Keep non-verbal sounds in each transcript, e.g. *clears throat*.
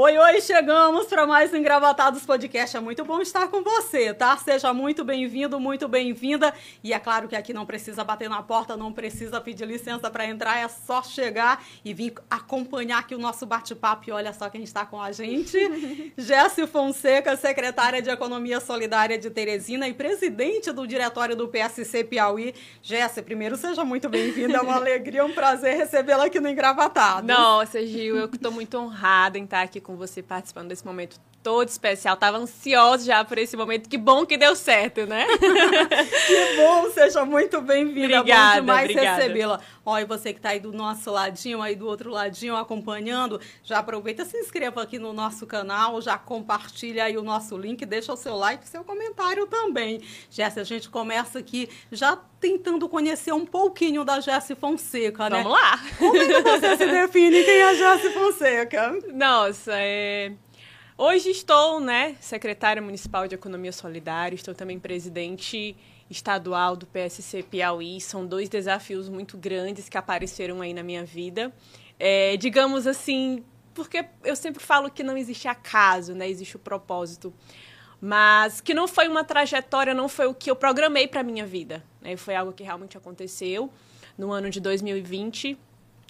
Oi, oi, chegamos para mais um Engravatados Podcast. É muito bom estar com você, tá? Seja muito bem-vindo, muito bem-vinda. E é claro que aqui não precisa bater na porta, não precisa pedir licença para entrar, é só chegar e vir acompanhar aqui o nosso bate-papo. E olha só quem está com a gente: *laughs* Jéssica Fonseca, secretária de Economia Solidária de Teresina e presidente do diretório do PSC Piauí. Jéssica, primeiro seja muito bem-vinda, é uma alegria, um prazer recebê-la aqui no Engravatados. Nossa, Gil, eu estou muito honrada em estar aqui com você participando desse momento todo especial. Tava ansiosa já por esse momento. Que bom que deu certo, né? *laughs* que bom, seja muito bem-vinda. Obrigada, bom demais recebê-la. Ó, e você que está aí do nosso ladinho, aí do outro ladinho acompanhando, já aproveita, se inscreva aqui no nosso canal, já compartilha aí o nosso link, deixa o seu like e seu comentário também. Jéssica, a gente começa aqui já tentando conhecer um pouquinho da Jéssica Fonseca, né? Vamos lá! Como é que você se define quem é a Jéssica Fonseca? *laughs* Nossa, é... Hoje estou, né, secretária municipal de Economia Solidária, estou também presidente estadual do PSC Piauí. São dois desafios muito grandes que apareceram aí na minha vida. É, digamos assim, porque eu sempre falo que não existe acaso, né, existe o propósito. Mas que não foi uma trajetória, não foi o que eu programei para minha vida. Né, foi algo que realmente aconteceu no ano de 2020.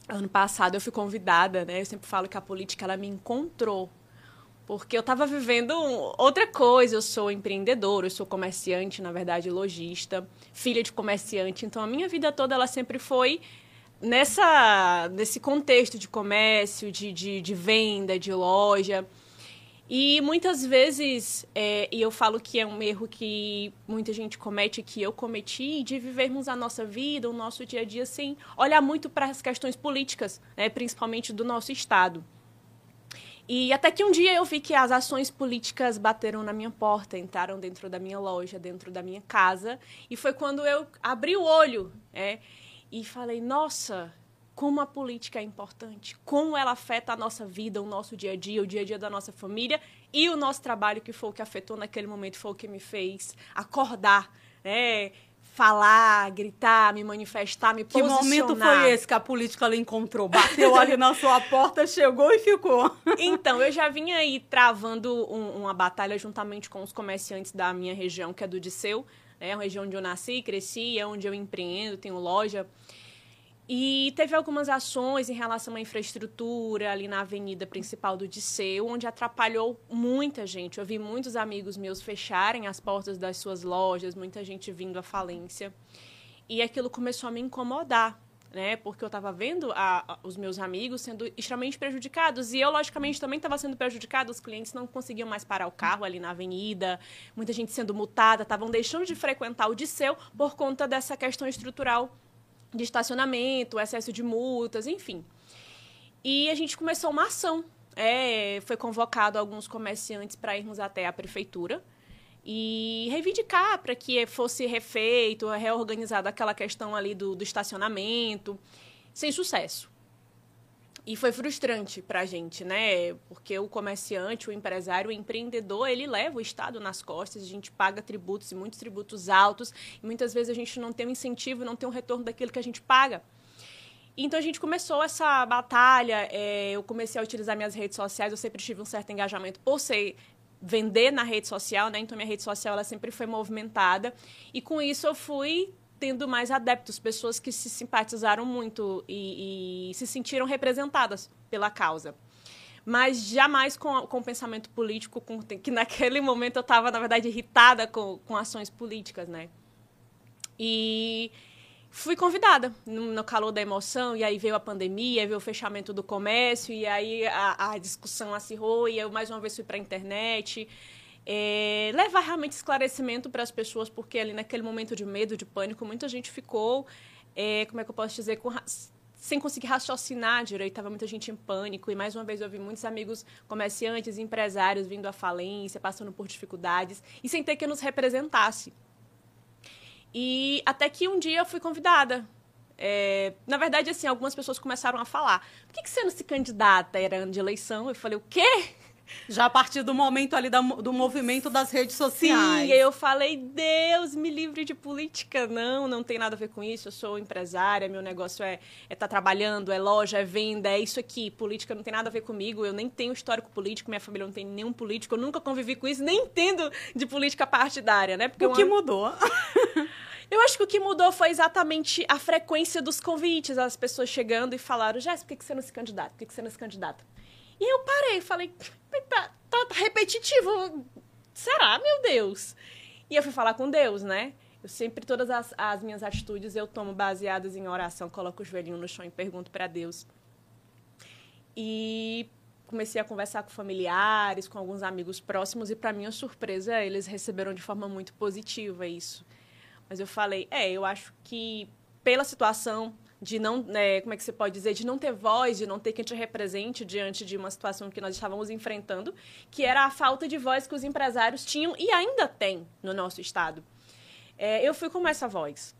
Ano passado eu fui convidada, né? Eu sempre falo que a política ela me encontrou porque eu estava vivendo outra coisa. Eu sou empreendedora, eu sou comerciante, na verdade, lojista, filha de comerciante. Então, a minha vida toda ela sempre foi nessa nesse contexto de comércio, de, de, de venda, de loja. E muitas vezes, é, e eu falo que é um erro que muita gente comete, que eu cometi, de vivermos a nossa vida, o nosso dia a dia, sem olhar muito para as questões políticas, né, principalmente do nosso Estado. E até que um dia eu vi que as ações políticas bateram na minha porta, entraram dentro da minha loja, dentro da minha casa. E foi quando eu abri o olho é, e falei: nossa, como a política é importante, como ela afeta a nossa vida, o nosso dia a dia, o dia a dia da nossa família e o nosso trabalho, que foi o que afetou naquele momento, foi o que me fez acordar. Né? Falar, gritar, me manifestar, me que posicionar. Que momento foi esse que a política ela encontrou? Bateu ali na sua porta, chegou e ficou. Então, eu já vinha aí travando um, uma batalha juntamente com os comerciantes da minha região, que é do Disseu, né? A região onde eu nasci, cresci, é onde eu empreendo, tenho loja. E teve algumas ações em relação à infraestrutura ali na avenida principal do Disseu, onde atrapalhou muita gente. Eu vi muitos amigos meus fecharem as portas das suas lojas, muita gente vindo à falência. E aquilo começou a me incomodar, né? Porque eu estava vendo a, a, os meus amigos sendo extremamente prejudicados. E eu, logicamente, também estava sendo prejudicada. Os clientes não conseguiam mais parar o carro ali na avenida, muita gente sendo multada, estavam deixando de frequentar o Disseu por conta dessa questão estrutural de estacionamento, excesso de multas, enfim. E a gente começou uma ação. É, foi convocado alguns comerciantes para irmos até a prefeitura e reivindicar para que fosse refeito, reorganizado aquela questão ali do, do estacionamento, sem sucesso. E foi frustrante para a gente, né? Porque o comerciante, o empresário, o empreendedor, ele leva o Estado nas costas, a gente paga tributos e muitos tributos altos, e muitas vezes a gente não tem um incentivo, não tem um retorno daquilo que a gente paga. Então a gente começou essa batalha, é, eu comecei a utilizar minhas redes sociais, eu sempre tive um certo engajamento por ser vender na rede social, né? Então minha rede social ela sempre foi movimentada e com isso eu fui tendo mais adeptos, pessoas que se simpatizaram muito e, e se sentiram representadas pela causa. Mas jamais com, com pensamento político, com, que naquele momento eu estava, na verdade, irritada com, com ações políticas, né? E fui convidada no, no, calor da emoção, e aí veio a pandemia, veio o fechamento do comércio, e aí a, a discussão acirrou, e eu mais uma vez fui para a internet é, levar realmente esclarecimento para as pessoas, porque ali naquele momento de medo, de pânico, muita gente ficou, é, como é que eu posso dizer, com, sem conseguir raciocinar direito, estava muita gente em pânico. E mais uma vez eu vi muitos amigos comerciantes, empresários vindo à falência, passando por dificuldades, e sem ter que nos representasse. E até que um dia eu fui convidada. É, na verdade, assim, algumas pessoas começaram a falar: por que, que você não se candidata? Era ano de eleição. Eu falei: o quê? Já a partir do momento ali da, do movimento das redes sociais. Sim, eu falei, Deus, me livre de política. Não, não tem nada a ver com isso. Eu sou empresária, meu negócio é estar é tá trabalhando, é loja, é venda, é isso aqui. Política não tem nada a ver comigo. Eu nem tenho histórico político, minha família não tem nenhum político. Eu nunca convivi com isso, nem entendo de política partidária, né? Porque o que mudou? *laughs* Eu acho que o que mudou foi exatamente a frequência dos convites, as pessoas chegando e falaram, Jéssica, por que você não se candidata? Por que você não se candidata? E eu parei, falei, tá, tá, tá repetitivo. Será, meu Deus? E eu fui falar com Deus, né? Eu sempre, todas as, as minhas atitudes eu tomo baseadas em oração, coloco o joelhinho no chão e pergunto para Deus. E comecei a conversar com familiares, com alguns amigos próximos, e para minha surpresa, eles receberam de forma muito positiva isso. Mas eu falei, é, eu acho que pela situação de não, né, como é que você pode dizer, de não ter voz, de não ter quem te represente diante de uma situação que nós estávamos enfrentando, que era a falta de voz que os empresários tinham e ainda têm no nosso estado. É, eu fui com essa voz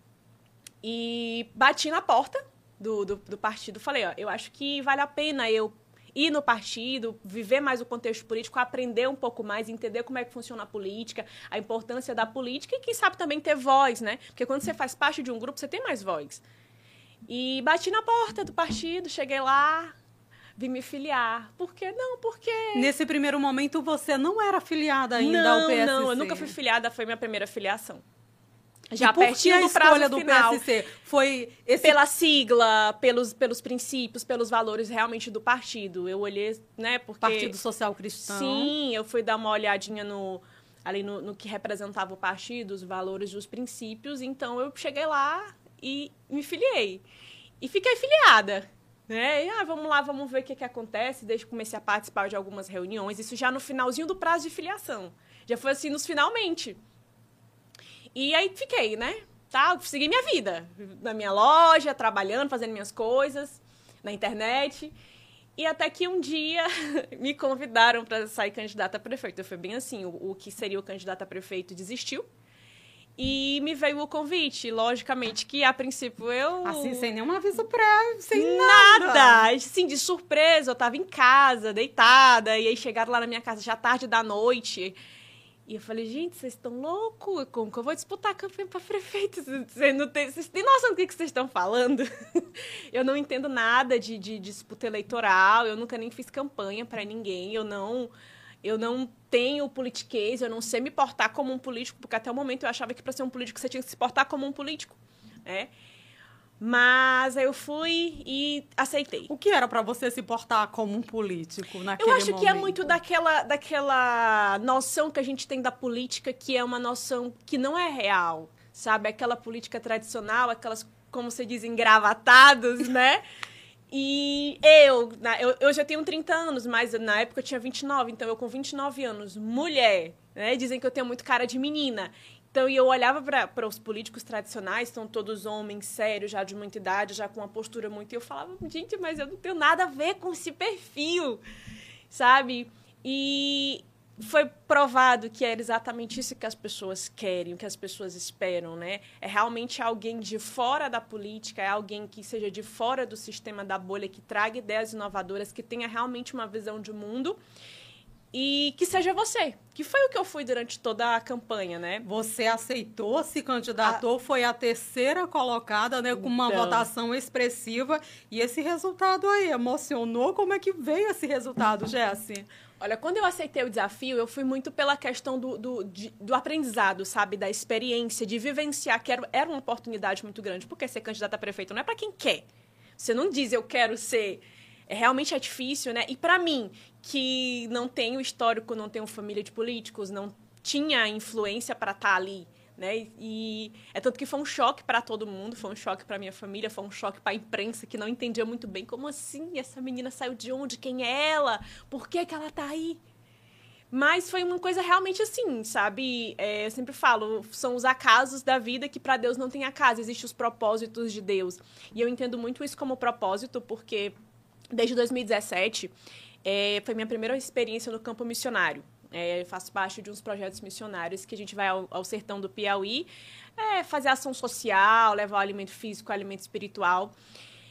e bati na porta do, do, do partido, falei, ó, eu acho que vale a pena eu ir no partido, viver mais o contexto político, aprender um pouco mais, entender como é que funciona a política, a importância da política e quem sabe também ter voz, né? Porque quando você faz parte de um grupo, você tem mais voz. E bati na porta do partido, cheguei lá, vim me filiar. Por que não? Porque. Nesse primeiro momento você não era filiada ainda não, ao PSC? Não, eu nunca fui filiada, foi minha primeira filiação. Já e por que a escolha do final, PSC foi esse... pela sigla, pelos, pelos princípios, pelos valores realmente do partido. Eu olhei, né, porque Partido Social Cristão. Sim, eu fui dar uma olhadinha no ali no, no que representava o partido, os valores, os princípios. Então eu cheguei lá e me filiei. E fiquei filiada. Né? E, ah, vamos lá, vamos ver o que, que acontece. Desde que comecei a participar de algumas reuniões. Isso já no finalzinho do prazo de filiação. Já foi assim nos finalmente. E aí fiquei, né? Tá, segui minha vida. Na minha loja, trabalhando, fazendo minhas coisas, na internet. E até que um dia *laughs* me convidaram para sair candidata a prefeito. Foi bem assim, o, o que seria o candidato a prefeito desistiu. E me veio o convite, logicamente, que a princípio eu. Assim, sem nenhum aviso prévio, sem nada. Nada! Sim, de surpresa, eu tava em casa, deitada, e aí chegaram lá na minha casa já tarde da noite. E eu falei, gente, vocês estão loucos? Como que eu vou disputar a campanha para prefeito? Vocês, não têm, vocês têm noção do que, que vocês estão falando? *laughs* eu não entendo nada de, de, de disputa eleitoral, eu nunca nem fiz campanha para ninguém, eu não eu não tenho politiquês, eu não sei me portar como um político, porque até o momento eu achava que para ser um político você tinha que se portar como um político, né? Mas eu fui e aceitei. O que era para você se portar como um político naquele Eu acho momento? que é muito daquela, daquela noção que a gente tem da política que é uma noção que não é real, sabe? Aquela política tradicional, aquelas, como você diz, engravatados, *laughs* né? E eu, eu, eu já tenho 30 anos, mas na época eu tinha 29, então eu com 29 anos, mulher, né? Dizem que eu tenho muito cara de menina. Então, e eu olhava para os políticos tradicionais, são todos homens sérios, já de muita idade, já com uma postura muito. E eu falava, gente, mas eu não tenho nada a ver com esse perfil, sabe? E foi provado que era exatamente isso que as pessoas querem, o que as pessoas esperam, né? É realmente alguém de fora da política, é alguém que seja de fora do sistema da bolha, que traga ideias inovadoras, que tenha realmente uma visão de mundo e que seja você, que foi o que eu fui durante toda a campanha, né? Você aceitou, se candidatou, a... foi a terceira colocada, né, com uma então... votação expressiva, e esse resultado aí emocionou. Como é que veio esse resultado, *laughs* Jessi? Olha, quando eu aceitei o desafio, eu fui muito pela questão do, do, de, do aprendizado, sabe? Da experiência, de vivenciar, que era, era uma oportunidade muito grande. Porque ser candidata a prefeito não é para quem quer. Você não diz eu quero ser. É, realmente é difícil, né? E para mim, que não tenho histórico, não tenho família de políticos, não tinha influência para estar tá ali né? E é tanto que foi um choque para todo mundo, foi um choque para minha família, foi um choque para a imprensa que não entendia muito bem como assim essa menina saiu de onde, quem é ela, por que que ela tá aí? Mas foi uma coisa realmente assim, sabe? É, eu sempre falo, são os acasos da vida que para Deus não tem acaso, existem os propósitos de Deus. E eu entendo muito isso como propósito, porque desde 2017 é, foi minha primeira experiência no campo missionário. É, faço parte de uns projetos missionários que a gente vai ao, ao sertão do Piauí é, fazer ação social, levar alimento físico, alimento espiritual.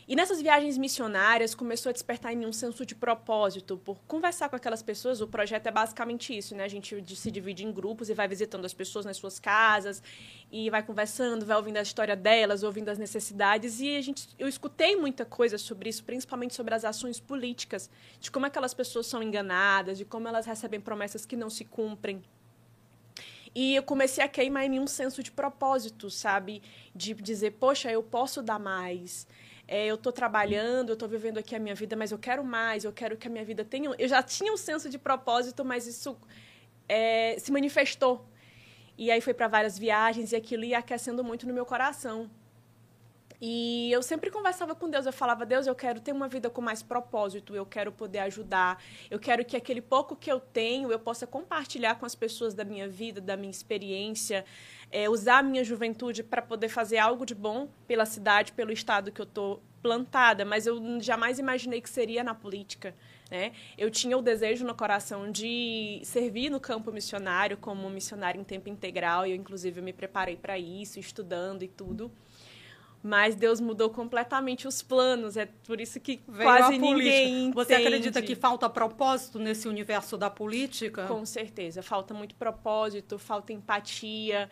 E nessas viagens missionárias começou a despertar em mim um senso de propósito por conversar com aquelas pessoas. O projeto é basicamente isso, né? A gente se divide em grupos e vai visitando as pessoas nas suas casas e vai conversando, vai ouvindo a história delas, ouvindo as necessidades. E a gente, eu escutei muita coisa sobre isso, principalmente sobre as ações políticas, de como aquelas pessoas são enganadas, de como elas recebem promessas que não se cumprem. E eu comecei a queimar em mim um senso de propósito, sabe? De dizer, poxa, eu posso dar mais é, eu estou trabalhando, eu estou vivendo aqui a minha vida, mas eu quero mais, eu quero que a minha vida tenha. Eu já tinha um senso de propósito, mas isso é, se manifestou. E aí foi para várias viagens e aquilo ia aquecendo muito no meu coração. E eu sempre conversava com Deus, eu falava: Deus, eu quero ter uma vida com mais propósito, eu quero poder ajudar, eu quero que aquele pouco que eu tenho eu possa compartilhar com as pessoas da minha vida, da minha experiência, é, usar a minha juventude para poder fazer algo de bom pela cidade, pelo estado que eu estou plantada, mas eu jamais imaginei que seria na política. Né? Eu tinha o desejo no coração de servir no campo missionário como missionária em tempo integral, e eu, inclusive, me preparei para isso, estudando e tudo. Mas Deus mudou completamente os planos, é por isso que Veio quase ninguém entende. Você acredita que falta propósito nesse universo da política? Com certeza, falta muito propósito, falta empatia,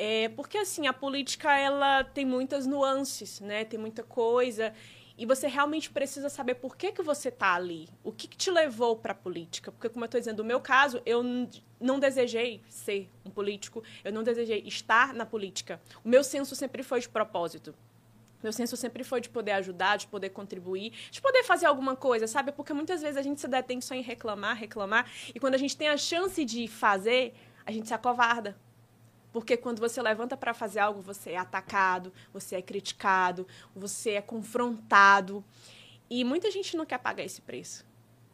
é, porque, assim, a política, ela tem muitas nuances, né? Tem muita coisa. E você realmente precisa saber por que, que você está ali. O que, que te levou para a política. Porque, como eu estou dizendo, no meu caso, eu não desejei ser um político. Eu não desejei estar na política. O meu senso sempre foi de propósito. Meu senso sempre foi de poder ajudar, de poder contribuir, de poder fazer alguma coisa, sabe? Porque muitas vezes a gente se detém só em reclamar, reclamar. E quando a gente tem a chance de fazer, a gente se acovarda. Porque quando você levanta para fazer algo, você é atacado, você é criticado, você é confrontado. E muita gente não quer pagar esse preço.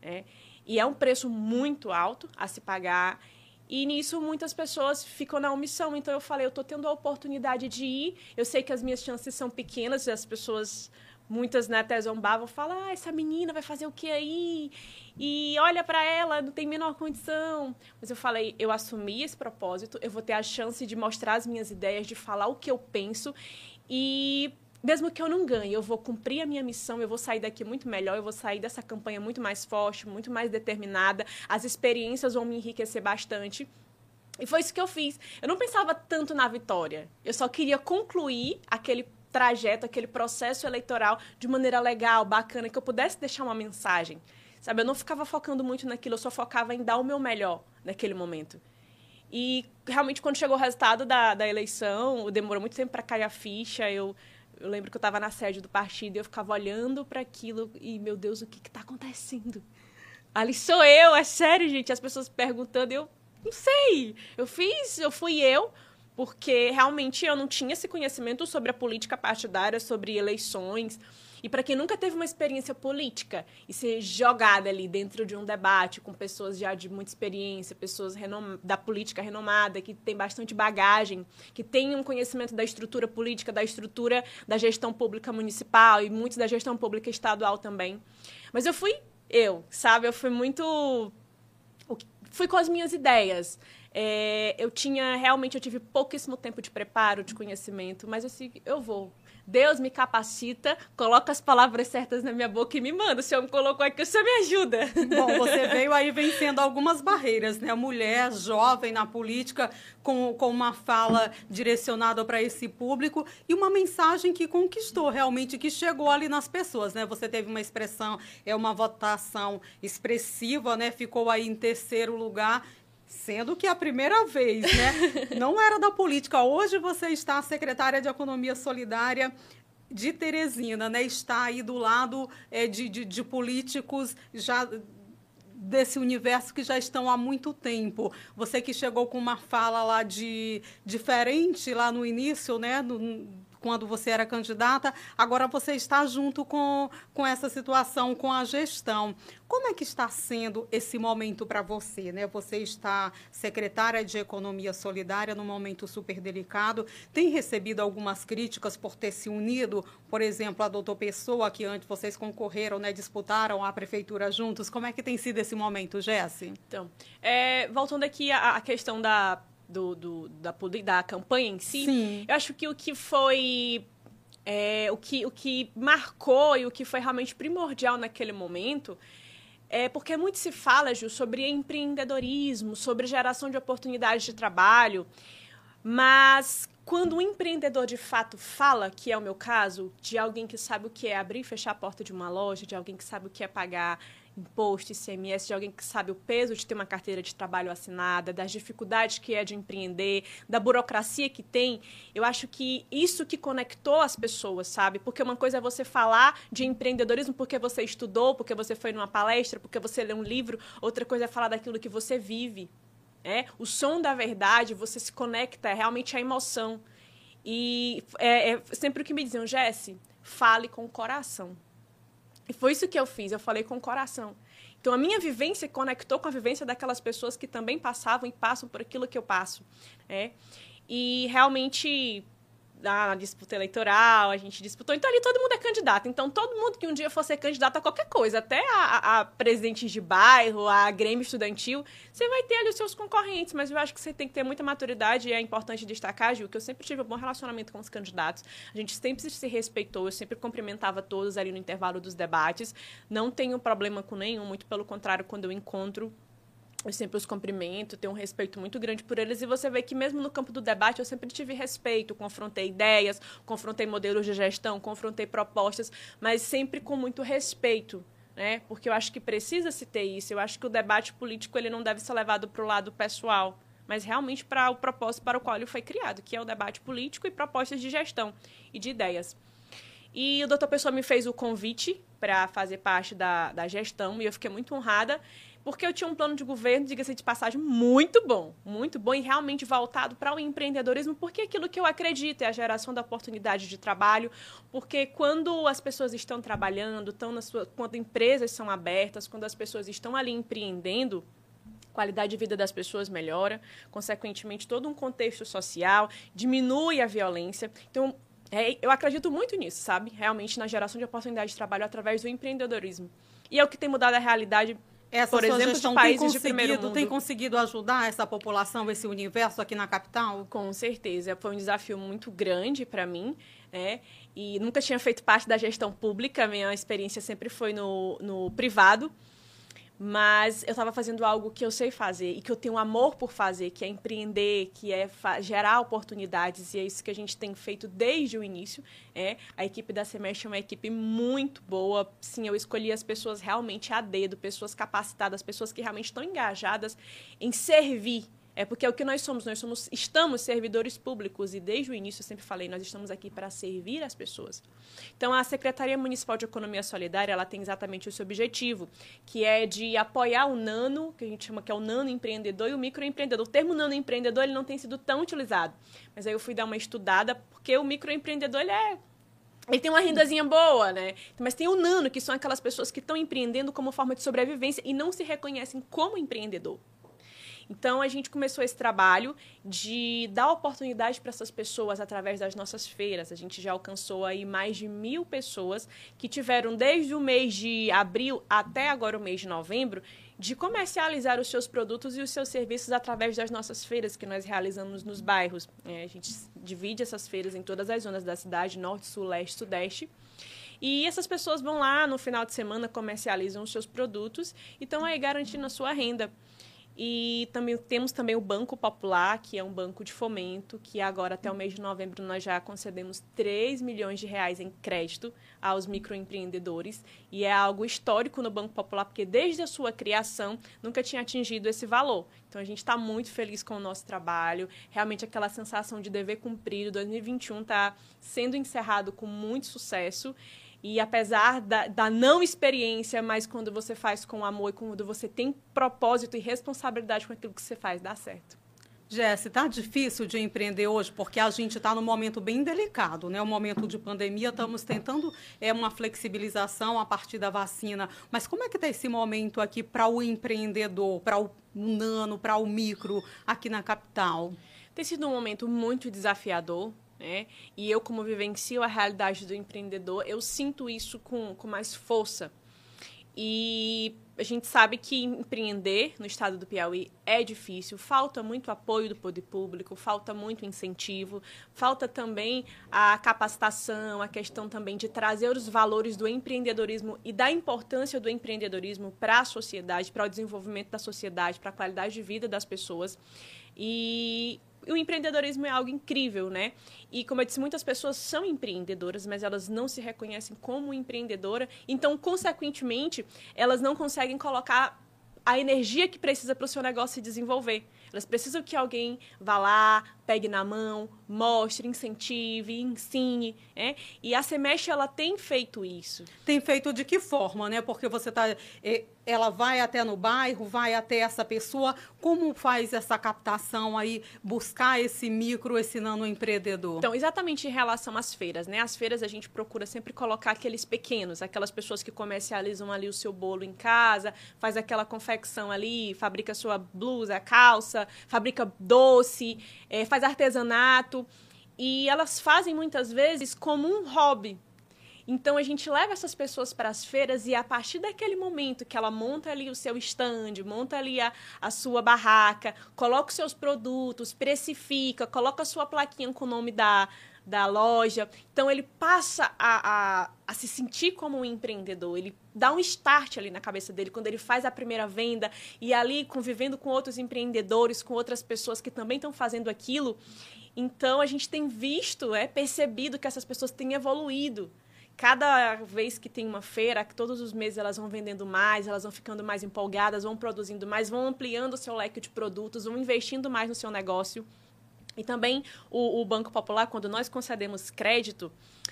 Né? E é um preço muito alto a se pagar. E nisso muitas pessoas ficam na omissão. Então eu falei, eu estou tendo a oportunidade de ir. Eu sei que as minhas chances são pequenas, e as pessoas muitas né, até zombavam, falam, ah, essa menina vai fazer o que aí? E olha para ela, não tem menor condição. Mas eu falei, eu assumi esse propósito, eu vou ter a chance de mostrar as minhas ideias, de falar o que eu penso e mesmo que eu não ganhe, eu vou cumprir a minha missão, eu vou sair daqui muito melhor, eu vou sair dessa campanha muito mais forte, muito mais determinada, as experiências vão me enriquecer bastante. E foi isso que eu fiz. Eu não pensava tanto na vitória. Eu só queria concluir aquele trajeto, aquele processo eleitoral de maneira legal, bacana, que eu pudesse deixar uma mensagem. Sabe, eu não ficava focando muito naquilo, eu só focava em dar o meu melhor naquele momento. E realmente, quando chegou o resultado da, da eleição, demorou muito tempo para cair a ficha. Eu, eu lembro que eu estava na sede do partido e eu ficava olhando para aquilo e, meu Deus, o que está acontecendo? Ali sou eu, é sério, gente. As pessoas perguntando, eu não sei. Eu fiz, eu fui eu, porque realmente eu não tinha esse conhecimento sobre a política partidária, sobre eleições. E para quem nunca teve uma experiência política e ser jogada ali dentro de um debate com pessoas já de muita experiência, pessoas da política renomada, que tem bastante bagagem, que tem um conhecimento da estrutura política, da estrutura da gestão pública municipal e muitos da gestão pública estadual também. Mas eu fui eu, sabe? Eu fui muito. Fui com as minhas ideias. É, eu tinha, realmente, eu tive pouquíssimo tempo de preparo, de conhecimento, mas assim, eu vou. Deus me capacita, coloca as palavras certas na minha boca e me manda. O Senhor me colocou aqui, o Senhor me ajuda. Bom, você *laughs* veio aí vencendo algumas barreiras, né? Mulher, jovem na política, com, com uma fala direcionada para esse público e uma mensagem que conquistou realmente, que chegou ali nas pessoas, né? Você teve uma expressão, é uma votação expressiva, né? Ficou aí em terceiro lugar Sendo que a primeira vez, né? *laughs* não era da política. Hoje você está secretária de Economia Solidária de Teresina, né? Está aí do lado é, de, de, de políticos já desse universo que já estão há muito tempo. Você que chegou com uma fala lá de diferente lá no início, né? Quando você era candidata, agora você está junto com, com essa situação, com a gestão. Como é que está sendo esse momento para você? Né? Você está secretária de Economia Solidária num momento super delicado. Tem recebido algumas críticas por ter se unido, por exemplo, a doutor Pessoa, que antes vocês concorreram, né, disputaram a prefeitura juntos. Como é que tem sido esse momento, Jesse? Então, é, voltando aqui à, à questão da do, do, da, da campanha em si, Sim. eu acho que o que foi é, o, que, o que marcou e o que foi realmente primordial naquele momento é porque muito se fala, Ju, sobre empreendedorismo, sobre geração de oportunidades de trabalho, mas quando o empreendedor de fato fala, que é o meu caso, de alguém que sabe o que é abrir e fechar a porta de uma loja, de alguém que sabe o que é pagar imposto, ICMS, de alguém que sabe o peso de ter uma carteira de trabalho assinada, das dificuldades que é de empreender, da burocracia que tem, eu acho que isso que conectou as pessoas, sabe? Porque uma coisa é você falar de empreendedorismo porque você estudou, porque você foi numa palestra, porque você lê um livro, outra coisa é falar daquilo que você vive. É? O som da verdade, você se conecta, é realmente a emoção. E é, é sempre o que me diziam, Jesse, fale com o coração. E foi isso que eu fiz, eu falei com o coração. Então, a minha vivência conectou com a vivência daquelas pessoas que também passavam e passam por aquilo que eu passo. É? E realmente na disputa eleitoral, a gente disputou. Então ali todo mundo é candidato. Então todo mundo que um dia for ser candidato a qualquer coisa, até a, a presidente de bairro, a Grêmio Estudantil, você vai ter ali os seus concorrentes. Mas eu acho que você tem que ter muita maturidade e é importante destacar, Gil, que eu sempre tive um bom relacionamento com os candidatos. A gente sempre se respeitou, eu sempre cumprimentava todos ali no intervalo dos debates. Não tenho problema com nenhum, muito pelo contrário, quando eu encontro eu sempre os cumprimento, tenho um respeito muito grande por eles, e você vê que mesmo no campo do debate eu sempre tive respeito, confrontei ideias, confrontei modelos de gestão, confrontei propostas, mas sempre com muito respeito, né? Porque eu acho que precisa se ter isso. Eu acho que o debate político ele não deve ser levado para o lado pessoal, mas realmente para o propósito para o qual ele foi criado, que é o debate político e propostas de gestão e de ideias. E o doutor Pessoa me fez o convite para fazer parte da, da gestão e eu fiquei muito honrada porque eu tinha um plano de governo, diga-se de passagem, muito bom, muito bom e realmente voltado para o empreendedorismo, porque é aquilo que eu acredito é a geração da oportunidade de trabalho, porque quando as pessoas estão trabalhando, estão na sua, quando empresas são abertas, quando as pessoas estão ali empreendendo, qualidade de vida das pessoas melhora, consequentemente todo um contexto social, diminui a violência. Então, é, eu acredito muito nisso, sabe? Realmente na geração de oportunidade de trabalho através do empreendedorismo. E é o que tem mudado a realidade essa por exemplo, de países de primeiro mundo. Tem conseguido ajudar essa população, esse universo aqui na capital? Com certeza. Foi um desafio muito grande para mim, né? E nunca tinha feito parte da gestão pública, minha experiência sempre foi no, no privado. Mas eu estava fazendo algo que eu sei fazer e que eu tenho amor por fazer, que é empreender, que é gerar oportunidades, e é isso que a gente tem feito desde o início. É. A equipe da Semestre é uma equipe muito boa. Sim, eu escolhi as pessoas realmente a dedo, pessoas capacitadas, pessoas que realmente estão engajadas em servir é porque é o que nós somos, nós somos, estamos servidores públicos e desde o início eu sempre falei, nós estamos aqui para servir as pessoas. Então a Secretaria Municipal de Economia Solidária, ela tem exatamente esse objetivo, que é de apoiar o nano, que a gente chama que é o nano empreendedor e o microempreendedor. O termo nano empreendedor ele não tem sido tão utilizado, mas aí eu fui dar uma estudada porque o microempreendedor ele é ele tem uma rendazinha boa, né? Mas tem o nano, que são aquelas pessoas que estão empreendendo como forma de sobrevivência e não se reconhecem como empreendedor. Então a gente começou esse trabalho de dar oportunidade para essas pessoas através das nossas feiras. A gente já alcançou aí mais de mil pessoas que tiveram desde o mês de abril até agora o mês de novembro de comercializar os seus produtos e os seus serviços através das nossas feiras que nós realizamos nos bairros. É, a gente divide essas feiras em todas as zonas da cidade, norte, sul, leste, sudeste. E essas pessoas vão lá no final de semana, comercializam os seus produtos e estão aí garantindo a sua renda. E também temos também o Banco Popular, que é um banco de fomento, que agora até o mês de novembro nós já concedemos 3 milhões de reais em crédito aos microempreendedores. E é algo histórico no Banco Popular, porque desde a sua criação nunca tinha atingido esse valor. Então a gente está muito feliz com o nosso trabalho. Realmente aquela sensação de dever cumprido. 2021 está sendo encerrado com muito sucesso. E apesar da, da, não experiência, mas quando você faz com amor e quando você tem propósito e responsabilidade com aquilo que você faz, dá certo. Jesse, tá difícil de empreender hoje porque a gente está num momento bem delicado, né? O momento de pandemia, estamos tentando é uma flexibilização a partir da vacina. Mas como é que está esse momento aqui para o empreendedor, para o nano, para o micro aqui na capital? Tem sido um momento muito desafiador, né? E eu, como vivencio a realidade do empreendedor, eu sinto isso com, com mais força. E a gente sabe que empreender no estado do Piauí é difícil, falta muito apoio do poder público, falta muito incentivo, falta também a capacitação, a questão também de trazer os valores do empreendedorismo e da importância do empreendedorismo para a sociedade, para o desenvolvimento da sociedade, para a qualidade de vida das pessoas. E o empreendedorismo é algo incrível, né? E como eu disse, muitas pessoas são empreendedoras, mas elas não se reconhecem como empreendedora, então, consequentemente, elas não conseguem colocar a energia que precisa para o seu negócio se desenvolver. Elas precisam que alguém vá lá, pegue na mão, mostre, incentive, ensine, né? E a Semestre, ela tem feito isso. Tem feito de que forma, né? Porque você está ela vai até no bairro, vai até essa pessoa, como faz essa captação aí, buscar esse micro, esse nano empreendedor? Então, exatamente em relação às feiras, né? As feiras a gente procura sempre colocar aqueles pequenos, aquelas pessoas que comercializam ali o seu bolo em casa, faz aquela confecção ali, fabrica sua blusa, calça, fabrica doce, é, faz artesanato. E elas fazem muitas vezes como um hobby, então a gente leva essas pessoas para as feiras e a partir daquele momento que ela monta ali o seu stand, monta ali a, a sua barraca, coloca os seus produtos, precifica, coloca a sua plaquinha com o nome da, da loja. Então ele passa a, a, a, se sentir como um empreendedor. Ele dá um start ali na cabeça dele quando ele faz a primeira venda e ali convivendo com outros empreendedores, com outras pessoas que também estão fazendo aquilo. Então a gente tem visto, é percebido que essas pessoas têm evoluído cada vez que tem uma feira, todos os meses elas vão vendendo mais, elas vão ficando mais empolgadas, vão produzindo mais, vão ampliando o seu leque de produtos, vão investindo mais no seu negócio. E também o, o, Banco Popular, quando nós concedemos crédito,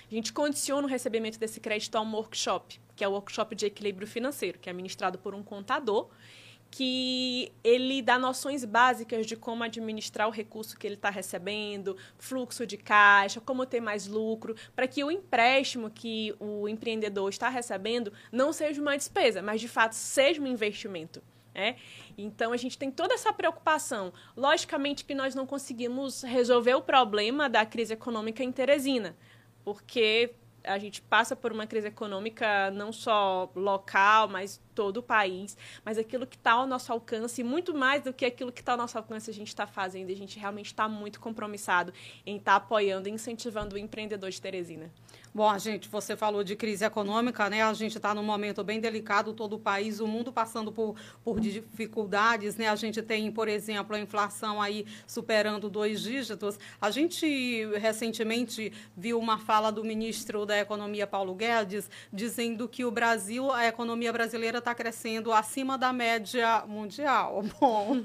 a gente condiciona o recebimento desse crédito a um workshop, que é o workshop de equilíbrio financeiro, que é ministrado por um contador que ele dá noções básicas de como administrar o recurso que ele está recebendo, fluxo de caixa, como ter mais lucro, para que o empréstimo que o empreendedor está recebendo não seja uma despesa, mas de fato seja um investimento. É? Então a gente tem toda essa preocupação. Logicamente que nós não conseguimos resolver o problema da crise econômica em Teresina, porque a gente passa por uma crise econômica não só local, mas todo o país, mas aquilo que está ao nosso alcance, muito mais do que aquilo que está ao nosso alcance, a gente está fazendo. A gente realmente está muito compromissado em estar tá apoiando e incentivando o empreendedor de Teresina. Bom, gente, você falou de crise econômica, né? A gente está num momento bem delicado, todo o país, o mundo passando por, por dificuldades, né? A gente tem, por exemplo, a inflação aí superando dois dígitos. A gente recentemente viu uma fala do ministro da Economia, Paulo Guedes, dizendo que o Brasil, a economia brasileira está crescendo acima da média mundial. *laughs* Bom,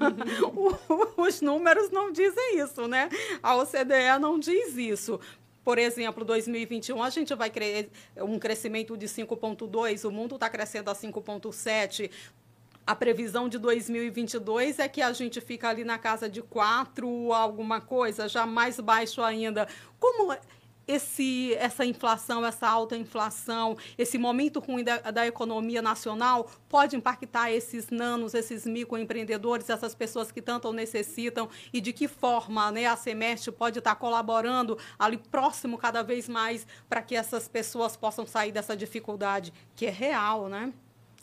*laughs* os números não dizem isso, né? A OCDE não diz isso. Por exemplo, 2021 a gente vai crer um crescimento de 5,2, o mundo está crescendo a 5,7. A previsão de 2022 é que a gente fica ali na casa de 4, alguma coisa, já mais baixo ainda. Como esse, essa inflação, essa alta inflação, esse momento ruim da, da, economia nacional pode impactar esses nanos, esses microempreendedores, essas pessoas que tanto necessitam e de que forma né, a Semestre pode estar colaborando ali próximo cada vez mais para que essas pessoas possam sair dessa dificuldade que é real, né?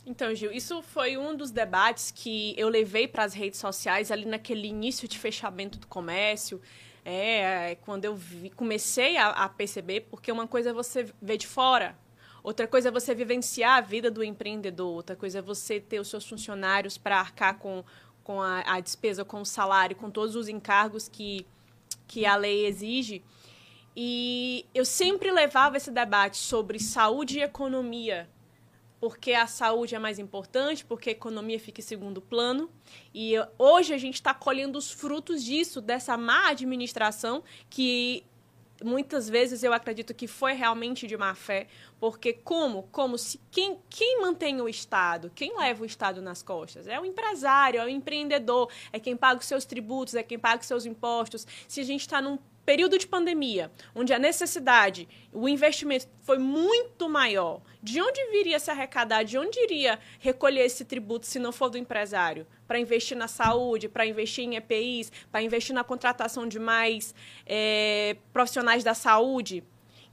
Então, Gil, isso foi um dos debates que eu levei para as redes sociais ali naquele início de fechamento do comércio. É, quando eu vi, comecei a, a perceber, porque uma coisa é você ver de fora, outra coisa é você vivenciar a vida do empreendedor, outra coisa é você ter os seus funcionários para arcar com, com a, a, despesa, com o salário, com todos os encargos que, que a lei exige. E eu sempre levava esse debate sobre saúde e economia porque a saúde é mais importante, porque a economia fica em segundo plano. E hoje a gente está colhendo os frutos disso, dessa má administração que muitas vezes eu acredito que foi realmente de má fé, porque como, como se quem, quem mantém o Estado, quem leva o Estado nas costas? É o empresário, é o empreendedor, é quem paga os seus tributos, é quem paga os seus impostos. Se a gente está num período de pandemia, onde a necessidade, o investimento foi muito maior, de onde viria se arrecadar? De onde iria recolher esse tributo se não for do empresário? Para investir na saúde, para investir em EPIs, para investir na contratação de mais é, profissionais da saúde?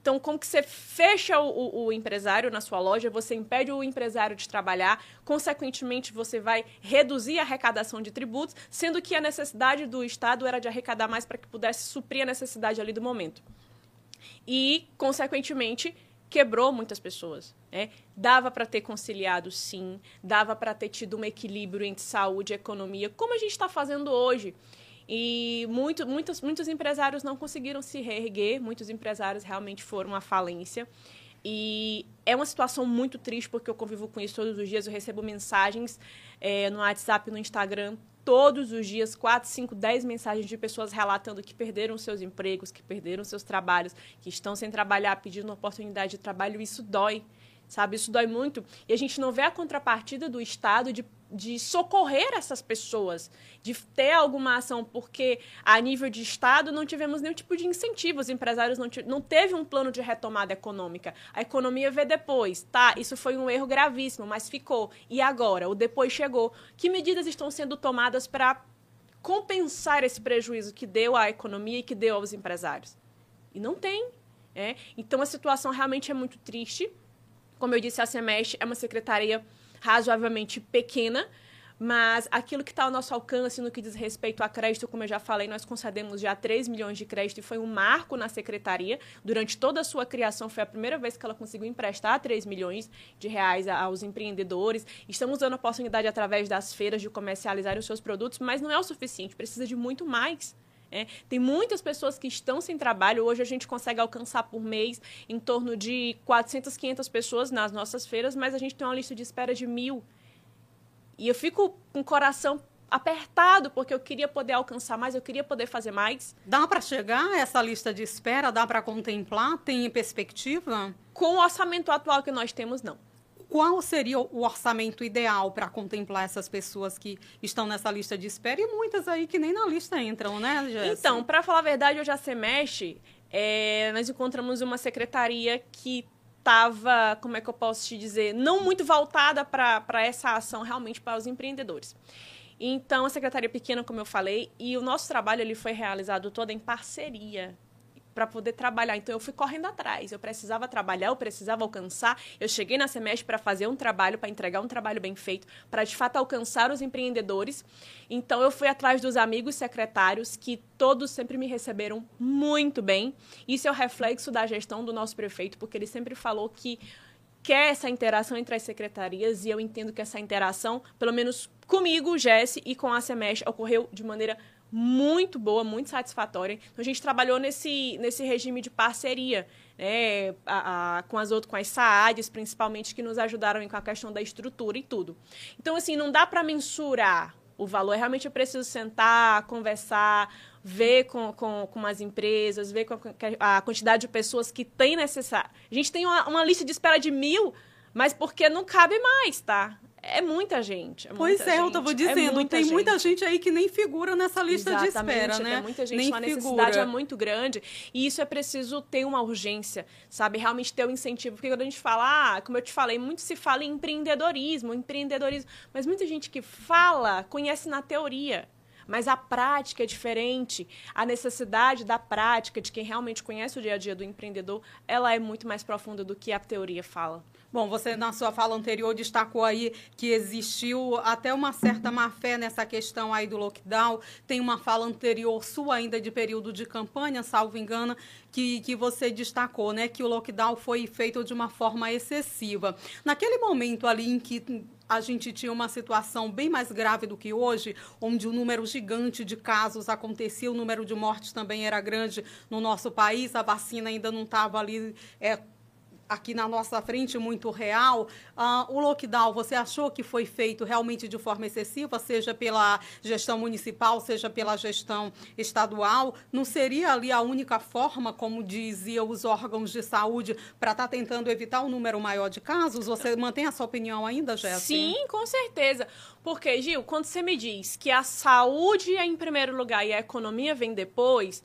Então, como que você fecha o, o, empresário na sua loja, você impede o empresário de trabalhar, consequentemente, você vai reduzir a arrecadação de tributos, sendo que a necessidade do Estado era de arrecadar mais para que pudesse suprir a necessidade ali do momento. E, consequentemente, quebrou muitas pessoas. Né? Dava para ter conciliado, sim, dava para ter tido um equilíbrio entre saúde e economia, como a gente está fazendo hoje. E muito, muitos, muitos empresários não conseguiram se reerguer, muitos empresários realmente foram à falência. E é uma situação muito triste, porque eu convivo com isso todos os dias. Eu recebo mensagens é, no WhatsApp, no Instagram, todos os dias, 4, 5, 10 mensagens de pessoas relatando que perderam seus empregos, que perderam seus trabalhos, que estão sem trabalhar, pedindo oportunidade de trabalho. Isso dói sabe? Isso dói muito. E a gente não vê a contrapartida do Estado de, de socorrer essas pessoas, de ter alguma ação, porque a nível de Estado não tivemos nenhum tipo de incentivo. Os empresários não, não teve um plano de retomada econômica. A economia vê depois. Tá, isso foi um erro gravíssimo, mas ficou. E agora? O depois chegou. Que medidas estão sendo tomadas para compensar esse prejuízo que deu à economia e que deu aos empresários? E não tem. É? Então a situação realmente é muito triste. Como eu disse, a Semestre é uma secretaria razoavelmente pequena, mas aquilo que está ao nosso alcance no que diz respeito a crédito, como eu já falei, nós concedemos já 3 milhões de crédito e foi um marco na secretaria. Durante toda a sua criação, foi a primeira vez que ela conseguiu emprestar 3 milhões de reais aos empreendedores. Estamos dando a oportunidade, através das feiras, de comercializar os seus produtos, mas não é o suficiente, precisa de muito mais. É, tem muitas pessoas que estão sem trabalho. Hoje a gente consegue alcançar por mês em torno de 400, 500 pessoas nas nossas feiras, mas a gente tem uma lista de espera de mil. E eu fico com o coração apertado, porque eu queria poder alcançar mais, eu queria poder fazer mais. Dá para chegar a essa lista de espera? Dá para contemplar? Tem perspectiva? Com o orçamento atual que nós temos, não qual seria o orçamento ideal para contemplar essas pessoas que estão nessa lista de espera e muitas aí que nem na lista entram, né, Jéssica? Então, para falar a verdade, hoje a Semestre, é, nós encontramos uma secretaria que estava, como é que eu posso te dizer, não muito voltada para essa ação realmente para os empreendedores. Então, a secretaria pequena, como eu falei, e o nosso trabalho ele foi realizado todo em parceria para poder trabalhar. Então eu fui correndo atrás. Eu precisava trabalhar, eu precisava alcançar. Eu cheguei na semestre para fazer um trabalho, para entregar um trabalho bem feito, para de fato alcançar os empreendedores. Então eu fui atrás dos amigos secretários que todos sempre me receberam muito bem. Isso é o reflexo da gestão do nosso prefeito, porque ele sempre falou que quer essa interação entre as secretarias e eu entendo que essa interação, pelo menos comigo, Jesse, e com a Semestre, ocorreu de maneira muito boa, muito satisfatória. Então a gente trabalhou nesse, nesse regime de parceria, né, a, a, com as outras, com as SAADs, principalmente, que nos ajudaram com a questão da estrutura e tudo. Então, assim, não dá para mensurar o valor, realmente é preciso sentar, conversar, ver com, com, com as empresas, ver com a quantidade de pessoas que tem necessário. A gente tem uma, uma lista de espera de mil, mas porque não cabe mais, tá? É muita gente. É pois muita é, gente. eu estava dizendo, é tem gente. muita gente aí que nem figura nessa lista Exatamente, de espera, né? Tem muita gente, nem a necessidade é muito grande e isso é preciso ter uma urgência, sabe? Realmente ter um incentivo. Porque quando a gente fala, ah, como eu te falei, muito se fala em empreendedorismo, empreendedorismo, mas muita gente que fala conhece na teoria. Mas a prática é diferente. A necessidade da prática, de quem realmente conhece o dia a dia do empreendedor, ela é muito mais profunda do que a teoria fala. Bom, você na sua fala anterior destacou aí que existiu até uma certa má-fé nessa questão aí do lockdown. Tem uma fala anterior sua ainda de período de campanha, salvo engano, que, que você destacou, né? Que o lockdown foi feito de uma forma excessiva. Naquele momento ali em que a gente tinha uma situação bem mais grave do que hoje, onde o número gigante de casos acontecia, o número de mortes também era grande no nosso país, a vacina ainda não estava ali é, aqui na nossa frente muito real. Uh, o lockdown, você achou que foi feito realmente de forma excessiva, seja pela gestão municipal, seja pela gestão estadual? Não seria ali a única forma, como diziam os órgãos de saúde, para estar tá tentando evitar um número maior de casos? Você mantém a sua opinião ainda, Jéssica? Sim, com certeza. Porque, Gil, quando você me diz que a saúde é em primeiro lugar e a economia vem depois,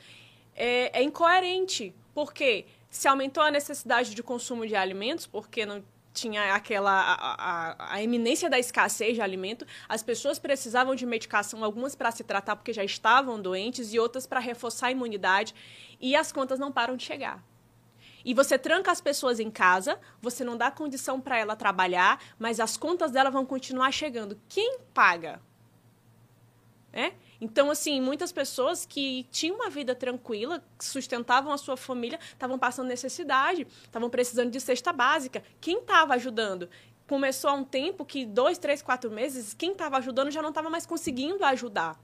é, é incoerente. Por quê? Se aumentou a necessidade de consumo de alimentos, porque não tinha aquela a, a, a, eminência da escassez de alimento, as pessoas precisavam de medicação, algumas para se tratar porque já estavam doentes e outras para reforçar a imunidade, e as contas não param de chegar. e você tranca as pessoas em casa, você não dá condição para ela trabalhar, mas as contas dela vão continuar chegando. Quem paga? É? Então, assim, muitas pessoas que tinham uma vida tranquila, sustentavam a sua família, estavam passando necessidade, estavam precisando de cesta básica. Quem estava ajudando? Começou há um tempo que, dois, três, quatro meses, quem estava ajudando já não estava mais conseguindo ajudar.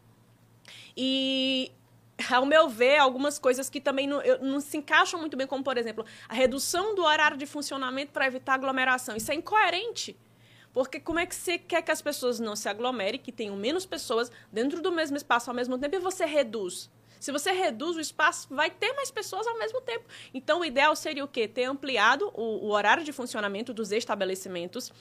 E ao meu ver, algumas coisas que também não, não, se encaixam muito bem, como, por exemplo, a redução do horário de funcionamento para evitar aglomeração. Isso é incoerente. Porque como é que você quer que as pessoas não se aglomerem, que tenham menos pessoas dentro do mesmo espaço ao mesmo tempo e você reduz? Se você reduz o espaço, vai ter mais pessoas ao mesmo tempo. Então, o ideal seria o quê? Ter ampliado o, o horário de funcionamento dos estabelecimentos.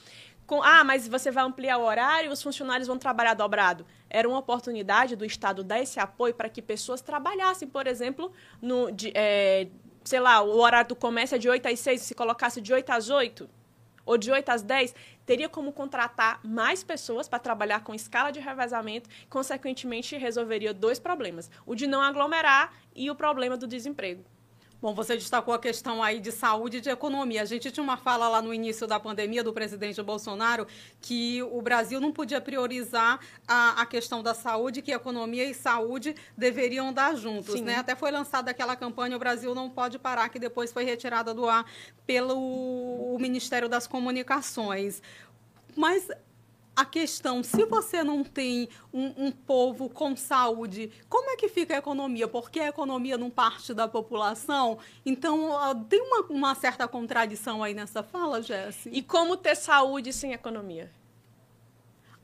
Com, ah, mas você vai ampliar o horário e os funcionários vão trabalhar dobrado. Era uma oportunidade do Estado dar esse apoio para que pessoas trabalhassem, por exemplo, no, de, é, sei lá, o horário do comércio é de 8 às 6, se colocasse de 8 às 8 ou de 8 às 10, teria como contratar mais pessoas para trabalhar com escala de revezamento, consequentemente resolveria dois problemas: o de não aglomerar e o problema do desemprego. Bom, você destacou a questão aí de saúde e de economia. A gente tinha uma fala lá no início da pandemia do presidente Bolsonaro que o Brasil não podia priorizar a, a questão da saúde, que economia e saúde deveriam andar juntos, Sim. né? Até foi lançada aquela campanha O Brasil não pode parar, que depois foi retirada do ar pelo Ministério das Comunicações. Mas a questão, se você não tem um, um, povo com saúde, como é que fica a economia? Porque a economia não parte da população? Então, tem uma, uma certa contradição aí nessa fala, Jesse. E como ter saúde sem economia?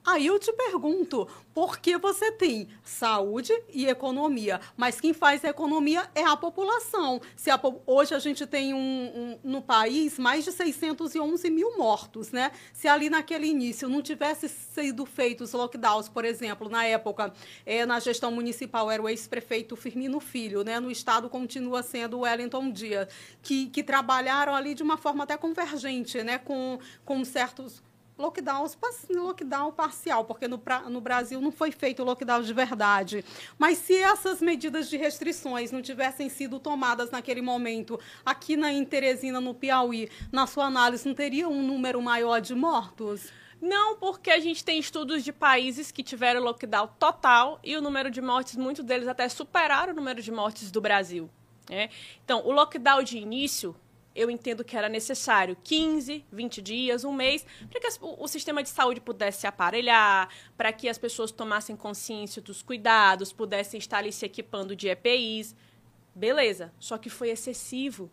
Aí eu te pergunto, por que você tem saúde e economia, mas quem faz a economia é a população. Se a, hoje a gente tem um, um, no país mais de 611 mil mortos, né? Se ali naquele início não tivesse sido feitos lockdowns, por exemplo, na época, é, na gestão municipal era o ex-prefeito Firmino Filho, né? No estado continua sendo o Wellington Dias, que, que trabalharam ali de uma forma até convergente, né? Com, com certos lockdown, lockdown parcial, porque no, no Brasil não foi feito lockdown de verdade. Mas se essas medidas de restrições não tivessem sido tomadas naquele momento, aqui na em Teresina, no Piauí, na sua análise, não teria um número maior de mortos? Não, porque a gente tem estudos de países que tiveram lockdown total e o número de mortes, muitos deles até superaram o número de mortes do Brasil. Né? Então, o lockdown de início eu entendo que era necessário 15, 20 dias, um mês, para que o, o sistema de saúde pudesse se aparelhar, para que as pessoas tomassem consciência dos cuidados, pudessem estar ali se equipando de EPIs. Beleza, só que foi excessivo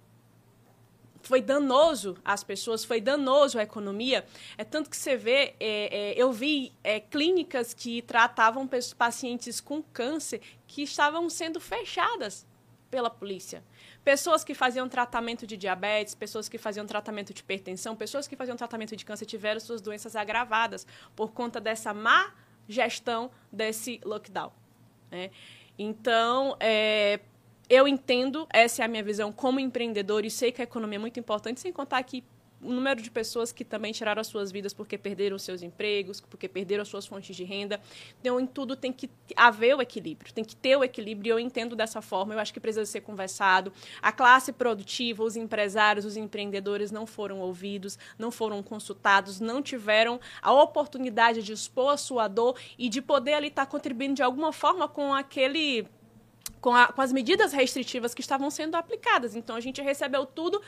foi danoso às pessoas, foi danoso à economia. É tanto que você vê, é, é, eu vi é, clínicas que tratavam pacientes com câncer que estavam sendo fechadas pela polícia. Pessoas que faziam tratamento de diabetes, pessoas que faziam tratamento de hipertensão, pessoas que faziam tratamento de câncer tiveram suas doenças agravadas por conta dessa má gestão desse lockdown. Né? Então, é, eu entendo, essa é a minha visão como empreendedor e sei que a economia é muito importante, sem contar que o número de pessoas que também tiraram as suas vidas porque perderam seus empregos, porque perderam as suas fontes de renda. Então, em tudo tem que haver o equilíbrio, tem que ter o equilíbrio, e eu entendo dessa forma, eu acho que precisa ser conversado. A classe produtiva, os empresários, os empreendedores não foram ouvidos, não foram consultados, não tiveram a oportunidade de expor a sua dor e de poder ali estar contribuindo de alguma forma com aquele com, a, com, as medidas restritivas que estavam sendo aplicadas. Então a gente recebeu tudo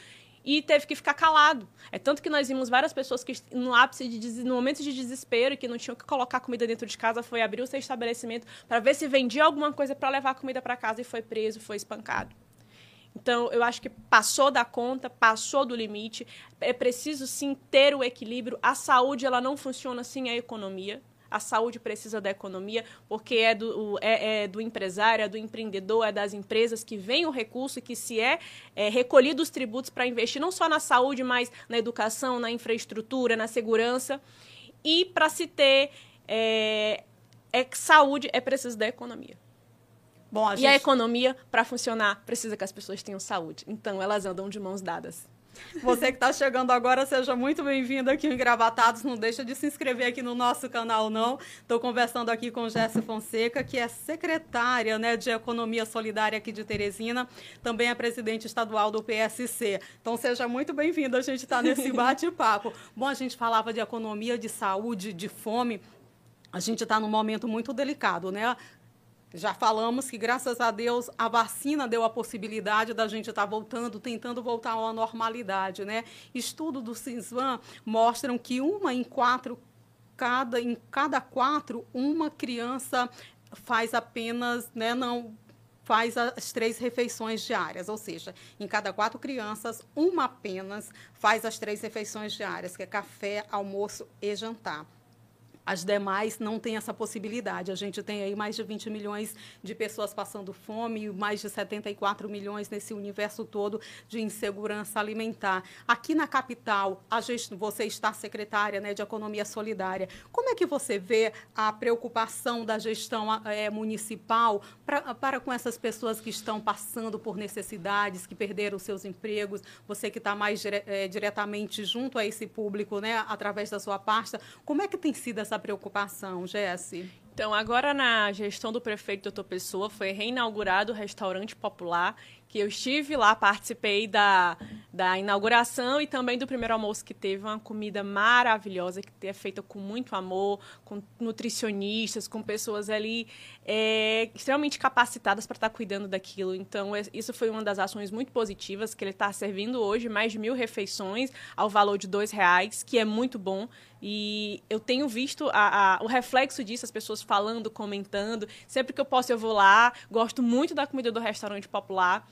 e teve que ficar calado. É tanto que nós vimos várias pessoas que no ápice de no momento de desespero que não tinham que colocar comida dentro de casa foi abrir o seu estabelecimento para ver se vendia alguma coisa para levar comida para casa e foi preso, foi espancado. Então, eu acho que passou da conta, passou do limite. É preciso sim ter o equilíbrio. A saúde ela não funciona sem a economia. A saúde precisa da economia, porque é do, é, é do empresário, é do empreendedor, é das empresas que vem o recurso e que se é, é recolhido os tributos para investir não só na saúde, mas na educação, na infraestrutura, na segurança. E para se ter é, é, saúde, é preciso da economia. Bom, a e gente... a economia, para funcionar, precisa que as pessoas tenham saúde. Então, elas andam de mãos dadas. Você que está chegando agora, seja muito bem-vindo aqui em Gravatados. Não deixa de se inscrever aqui no nosso canal, não. Estou conversando aqui com Jéssica Fonseca, que é secretária né, de Economia Solidária aqui de Teresina, também é presidente estadual do PSC. Então, seja muito bem-vindo. A gente está nesse *laughs* bate-papo. Bom, a gente falava de economia, de saúde, de fome. A gente está num momento muito delicado, né? Já falamos que, graças a Deus, a vacina deu a possibilidade da gente estar tá voltando, tentando voltar à normalidade. Né? Estudo do CISVAN mostram que uma em quatro, cada, em cada quatro, uma criança faz apenas, né, não faz as três refeições diárias, ou seja, em cada quatro crianças, uma apenas faz as três refeições diárias, que é café, almoço e jantar. As demais não têm essa possibilidade. A gente tem aí mais de 20 milhões de pessoas passando fome, mais de 74 milhões nesse universo todo de insegurança alimentar. Aqui na capital, a gente, você está secretária né, de Economia Solidária. Como é que você vê a preocupação da gestão é, municipal pra, para com essas pessoas que estão passando por necessidades, que perderam seus empregos? Você que está mais dire, é, diretamente junto a esse público, né, através da sua pasta, como é que tem sido essa essa preocupação, Jesse? Então, agora na gestão do prefeito Doutor Pessoa, foi reinaugurado o restaurante popular que eu estive lá, participei da, da inauguração e também do primeiro almoço que teve uma comida maravilhosa que é feita com muito amor, com nutricionistas, com pessoas ali é, extremamente capacitadas para estar tá cuidando daquilo. Então isso foi uma das ações muito positivas que ele está servindo hoje mais de mil refeições ao valor de dois reais, que é muito bom. E eu tenho visto a, a, o reflexo disso, as pessoas falando, comentando. Sempre que eu posso, eu vou lá. Gosto muito da comida do restaurante popular.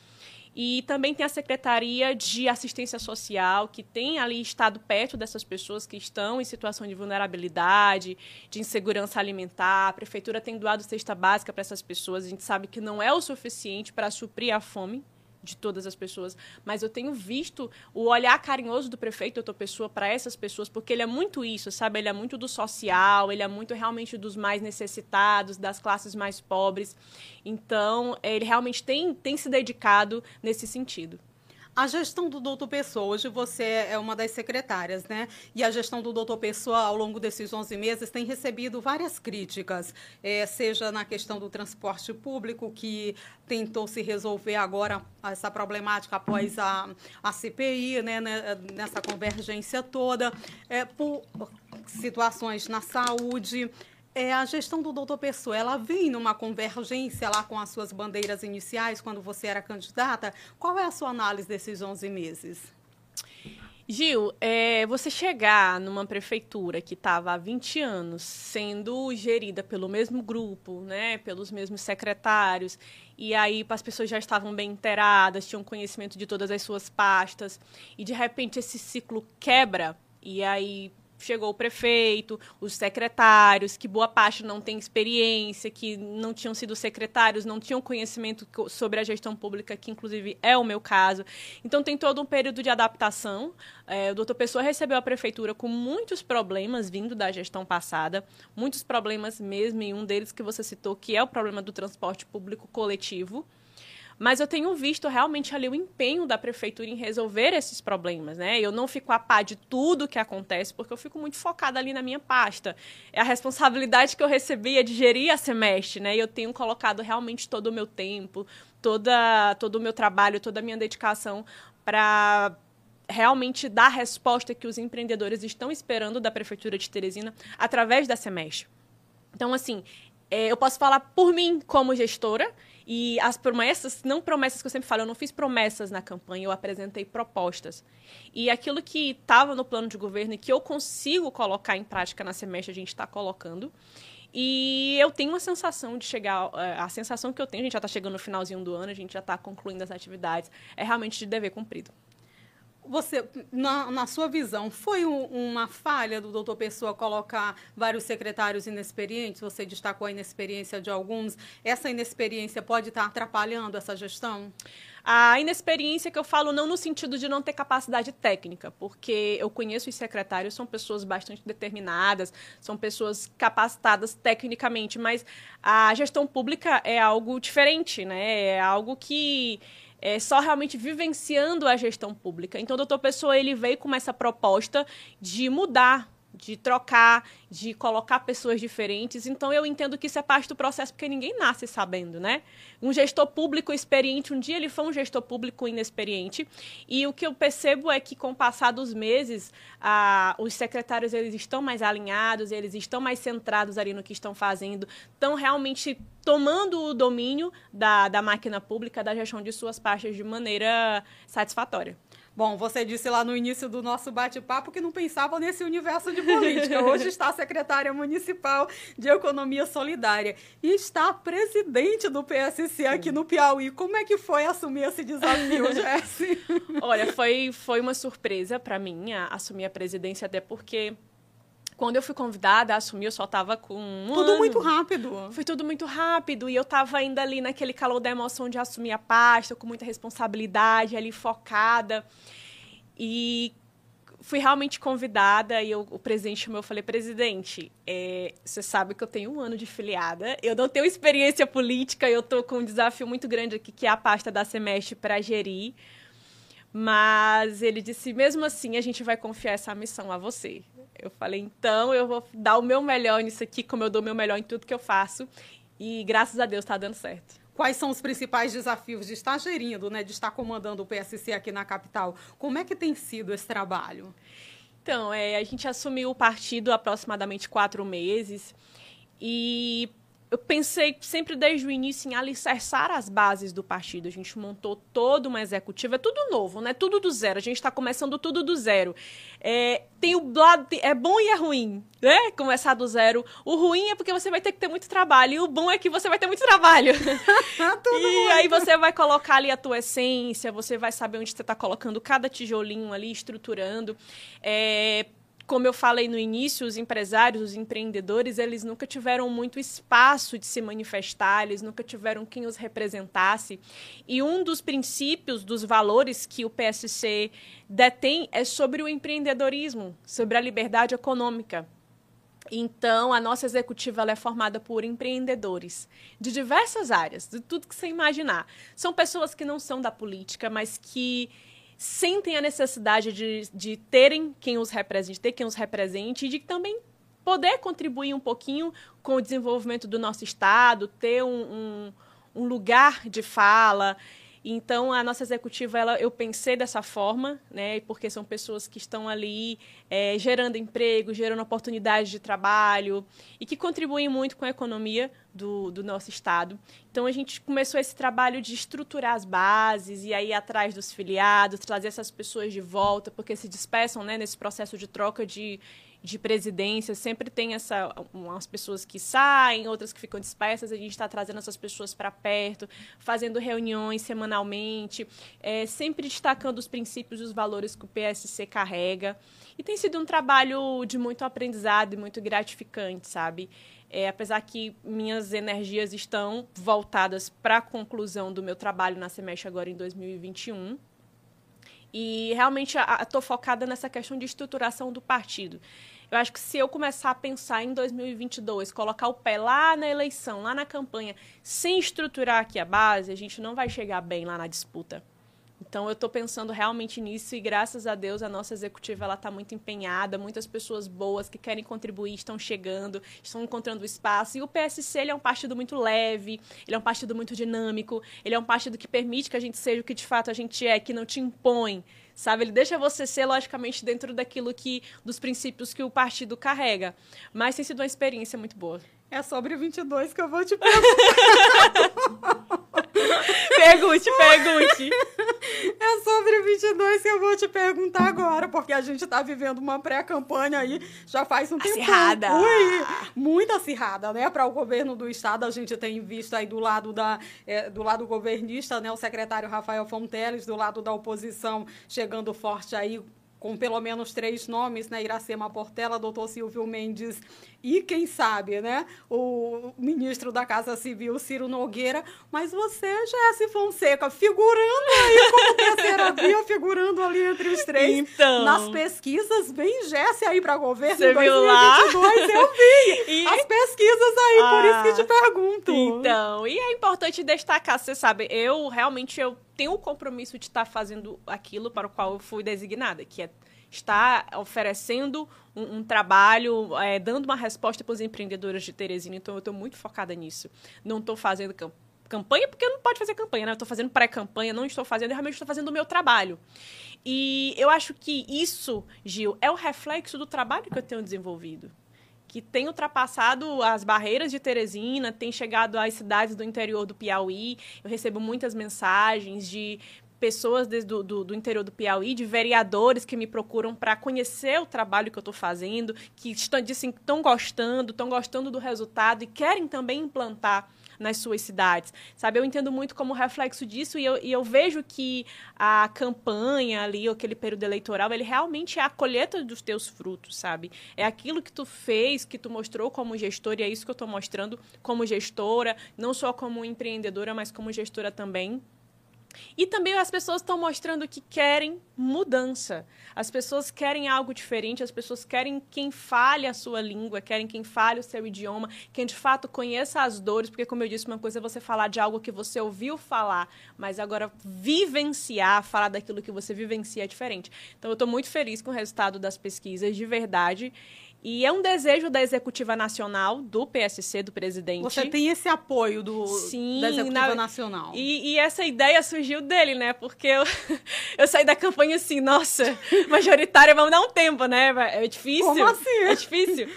E também tem a Secretaria de Assistência Social, que tem ali estado perto dessas pessoas que estão em situação de vulnerabilidade, de insegurança alimentar. A prefeitura tem doado cesta básica para essas pessoas. A gente sabe que não é o suficiente para suprir a fome de todas as pessoas, mas eu tenho visto o olhar carinhoso do prefeito outra pessoa para essas pessoas, porque ele é muito isso, sabe? Ele é muito do social, ele é muito realmente dos mais necessitados, das classes mais pobres. Então, ele realmente tem, tem se dedicado nesse sentido. A gestão do doutor Pessoa, hoje você é uma das secretárias, né? E a gestão do doutor Pessoa, ao longo desses 11 meses, tem recebido várias críticas, é, seja na questão do transporte público, que tentou se resolver agora essa problemática após a, a CPI, né, né, nessa convergência toda, é, por situações na saúde é, a gestão do doutor Pessoa, ela vem numa convergência lá com as suas bandeiras iniciais, quando você era candidata? Qual é a sua análise desses 11 meses? Gil, é, você chegar numa prefeitura que estava há 20 anos sendo gerida pelo mesmo grupo, né, pelos mesmos secretários, e aí as pessoas já estavam bem inteiradas, tinham conhecimento de todas as suas pastas, e de repente esse ciclo quebra, e aí chegou o prefeito, os secretários, que boa parte não tem experiência, que não tinham sido secretários, não tinham conhecimento sobre a gestão pública, que inclusive é o meu caso. Então tem todo um período de adaptação. É, o doutor Pessoa recebeu a prefeitura com muitos problemas vindo da gestão passada, muitos problemas mesmo, e um deles que você citou, que é o problema do transporte público coletivo. Mas eu tenho visto realmente ali o empenho da prefeitura em resolver esses problemas, né? Eu não fico a par de tudo que acontece, porque eu fico muito focada ali na minha pasta. É a responsabilidade que eu recebi é de gerir a semestre, né? E eu tenho colocado realmente todo o meu tempo, toda, todo o meu trabalho, toda a minha dedicação para realmente dar a resposta que os empreendedores estão esperando da prefeitura de Teresina através da semestre. Então, assim, é, eu posso falar por mim como gestora e as promessas, não promessas que eu sempre falo, eu não fiz promessas na campanha, eu apresentei propostas. E aquilo que estava no plano de governo e que eu consigo colocar em prática na semestre, a gente está colocando. E eu tenho uma sensação de chegar. Eh, a sensação que eu tenho, a gente já está chegando no finalzinho do ano, a gente já está concluindo as atividades, é realmente de dever cumprido. Você, na, na sua visão, foi um, uma falha do doutor Pessoa colocar vários secretários inexperientes? Você destacou a inexperiência de alguns. Essa inexperiência pode estar atrapalhando essa gestão? A inexperiência que eu falo não no sentido de não ter capacidade técnica, porque eu conheço os secretários, são pessoas bastante determinadas, são pessoas capacitadas tecnicamente, mas a gestão pública é algo diferente, né? É algo que é, só realmente vivenciando a gestão pública. Então, o doutor Pessoa ele veio com essa proposta de mudar de trocar, de colocar pessoas diferentes. Então eu entendo que isso é parte do processo porque ninguém nasce sabendo, né? Um gestor público experiente, um dia ele foi um gestor público inexperiente, e o que eu percebo é que com o passar dos meses, ah, os secretários eles estão mais alinhados, eles estão mais centrados ali no que estão fazendo, estão realmente tomando o domínio da, da máquina pública, da gestão de suas pastas de maneira satisfatória. Bom, você disse lá no início do nosso bate-papo que não pensava nesse universo de política. Hoje está a secretária municipal de Economia Solidária e está a presidente do PSC aqui no Piauí. Como é que foi assumir esse desafio, *laughs* Jesse? Olha, foi, foi uma surpresa para mim assumir a presidência, até porque quando eu fui convidada a assumir, eu só tava com um Tudo ano. muito rápido. Foi tudo muito rápido e eu tava ainda ali naquele calor da emoção de assumir a pasta, com muita responsabilidade, ali focada. E fui realmente convidada e eu, o presidente chamou, eu falei, presidente, é, você sabe que eu tenho um ano de filiada, eu não tenho experiência política, eu tô com um desafio muito grande aqui, que é a pasta da Semestre para gerir. Mas ele disse, mesmo assim, a gente vai confiar essa missão a você. Eu falei, então eu vou dar o meu melhor nisso aqui, como eu dou o meu melhor em tudo que eu faço. E graças a Deus está dando certo. Quais são os principais desafios de estar gerindo, né, de estar comandando o PSC aqui na capital? Como é que tem sido esse trabalho? Então, é, a gente assumiu o partido há aproximadamente quatro meses e eu pensei sempre desde o início em alicerçar as bases do partido. A gente montou toda uma executiva, é tudo novo, né? Tudo do zero. A gente está começando tudo do zero. É, tem o lado, é bom e é ruim, né? Começar do zero. O ruim é porque você vai ter que ter muito trabalho, e o bom é que você vai ter muito trabalho. *laughs* *laughs* e muito. aí você vai colocar ali a tua essência, você vai saber onde você está colocando cada tijolinho ali, estruturando. É, como eu falei no início, os empresários, os empreendedores, eles nunca tiveram muito espaço de se manifestar, eles nunca tiveram quem os representasse. E um dos princípios, dos valores que o PSC detém é sobre o empreendedorismo, sobre a liberdade econômica. Então, a nossa executiva é formada por empreendedores de diversas áreas, de tudo que você imaginar. São pessoas que não são da política, mas que sentem a necessidade de, de terem quem os represente, ter quem os represente e de também poder contribuir um pouquinho com o desenvolvimento do nosso Estado, ter um, um, um lugar de fala. Então, a nossa executiva, ela, eu pensei dessa forma, né, porque são pessoas que estão ali é, gerando emprego, gerando oportunidades de trabalho e que contribuem muito com a economia do, do nosso Estado. Então, a gente começou esse trabalho de estruturar as bases e aí atrás dos filiados, trazer essas pessoas de volta, porque se dispersam né, nesse processo de troca de, de presidência, sempre tem essa umas pessoas que saem, outras que ficam dispersas, a gente está trazendo essas pessoas para perto, fazendo reuniões semanalmente, é, sempre destacando os princípios e os valores que o PSC carrega. E tem sido um trabalho de muito aprendizado e muito gratificante, sabe? É, apesar que minhas energias estão voltadas para a conclusão do meu trabalho na Semestre agora em 2021, e realmente estou focada nessa questão de estruturação do partido. Eu acho que se eu começar a pensar em 2022, colocar o pé lá na eleição, lá na campanha, sem estruturar aqui a base, a gente não vai chegar bem lá na disputa. Então eu estou pensando realmente nisso e graças a Deus a nossa executiva ela está muito empenhada, muitas pessoas boas que querem contribuir estão chegando, estão encontrando espaço e o PSC ele é um partido muito leve, ele é um partido muito dinâmico, ele é um partido que permite que a gente seja o que de fato a gente é, que não te impõe, sabe? Ele deixa você ser logicamente dentro daquilo que dos princípios que o partido carrega, mas tem sido uma experiência muito boa. É sobre 22 que eu vou te *laughs* perguntar. pergunte, pergunte. É sobre 22 que eu vou te perguntar agora, porque a gente tá vivendo uma pré-campanha aí já faz um tempo. Acirrada. Ui, muito acirrada, né? Para o governo do estado, a gente tem visto aí do lado da é, do lado governista, né, o secretário Rafael Fonteles, do lado da oposição chegando forte aí com pelo menos três nomes, né? Iracema Portela, doutor Silvio Mendes e, quem sabe, né? O ministro da Casa Civil, Ciro Nogueira. Mas você, Jesse Fonseca, figurando aí como *laughs* terceira via figurando ali entre os três. Então. Nas pesquisas, vem Jesse aí para governo Você em 2022, eu vi. *laughs* E- As pesquisas aí, por isso Ah, que te pergunto. Então, e é importante destacar, você sabe, eu realmente eu tenho o compromisso de estar fazendo aquilo para o qual eu fui designada, que é estar oferecendo um, um trabalho, é, dando uma resposta para os empreendedores de Teresina. Então, eu estou muito focada nisso. Não estou fazendo cam- campanha, porque não pode fazer campanha, né? Eu estou fazendo pré-campanha, não estou fazendo, eu realmente estou fazendo o meu trabalho. E eu acho que isso, Gil, é o reflexo do trabalho que eu tenho desenvolvido que tem ultrapassado as barreiras de Teresina, tem chegado às cidades do interior do Piauí. Eu recebo muitas mensagens de pessoas desde do, do, do interior do Piauí, de vereadores que me procuram para conhecer o trabalho que eu estou fazendo, que estão, dizem que estão gostando, estão gostando do resultado e querem também implantar nas suas cidades, sabe? Eu entendo muito como reflexo disso e eu, e eu vejo que a campanha ali, aquele período eleitoral, ele realmente é a colheita dos teus frutos, sabe? É aquilo que tu fez, que tu mostrou como gestora e é isso que eu estou mostrando como gestora, não só como empreendedora, mas como gestora também. E também as pessoas estão mostrando que querem mudança. As pessoas querem algo diferente, as pessoas querem quem fale a sua língua, querem quem fale o seu idioma, quem de fato conheça as dores, porque, como eu disse, uma coisa é você falar de algo que você ouviu falar, mas agora vivenciar, falar daquilo que você vivencia é diferente. Então, eu estou muito feliz com o resultado das pesquisas, de verdade. E é um desejo da Executiva Nacional, do PSC, do presidente. Você tem esse apoio do, Sim, da Executiva na- Nacional. E, e essa ideia surgiu dele, né? Porque eu, *laughs* eu saí da campanha assim, nossa, *laughs* majoritária, vamos dar um tempo, né? É difícil. Como assim? É difícil.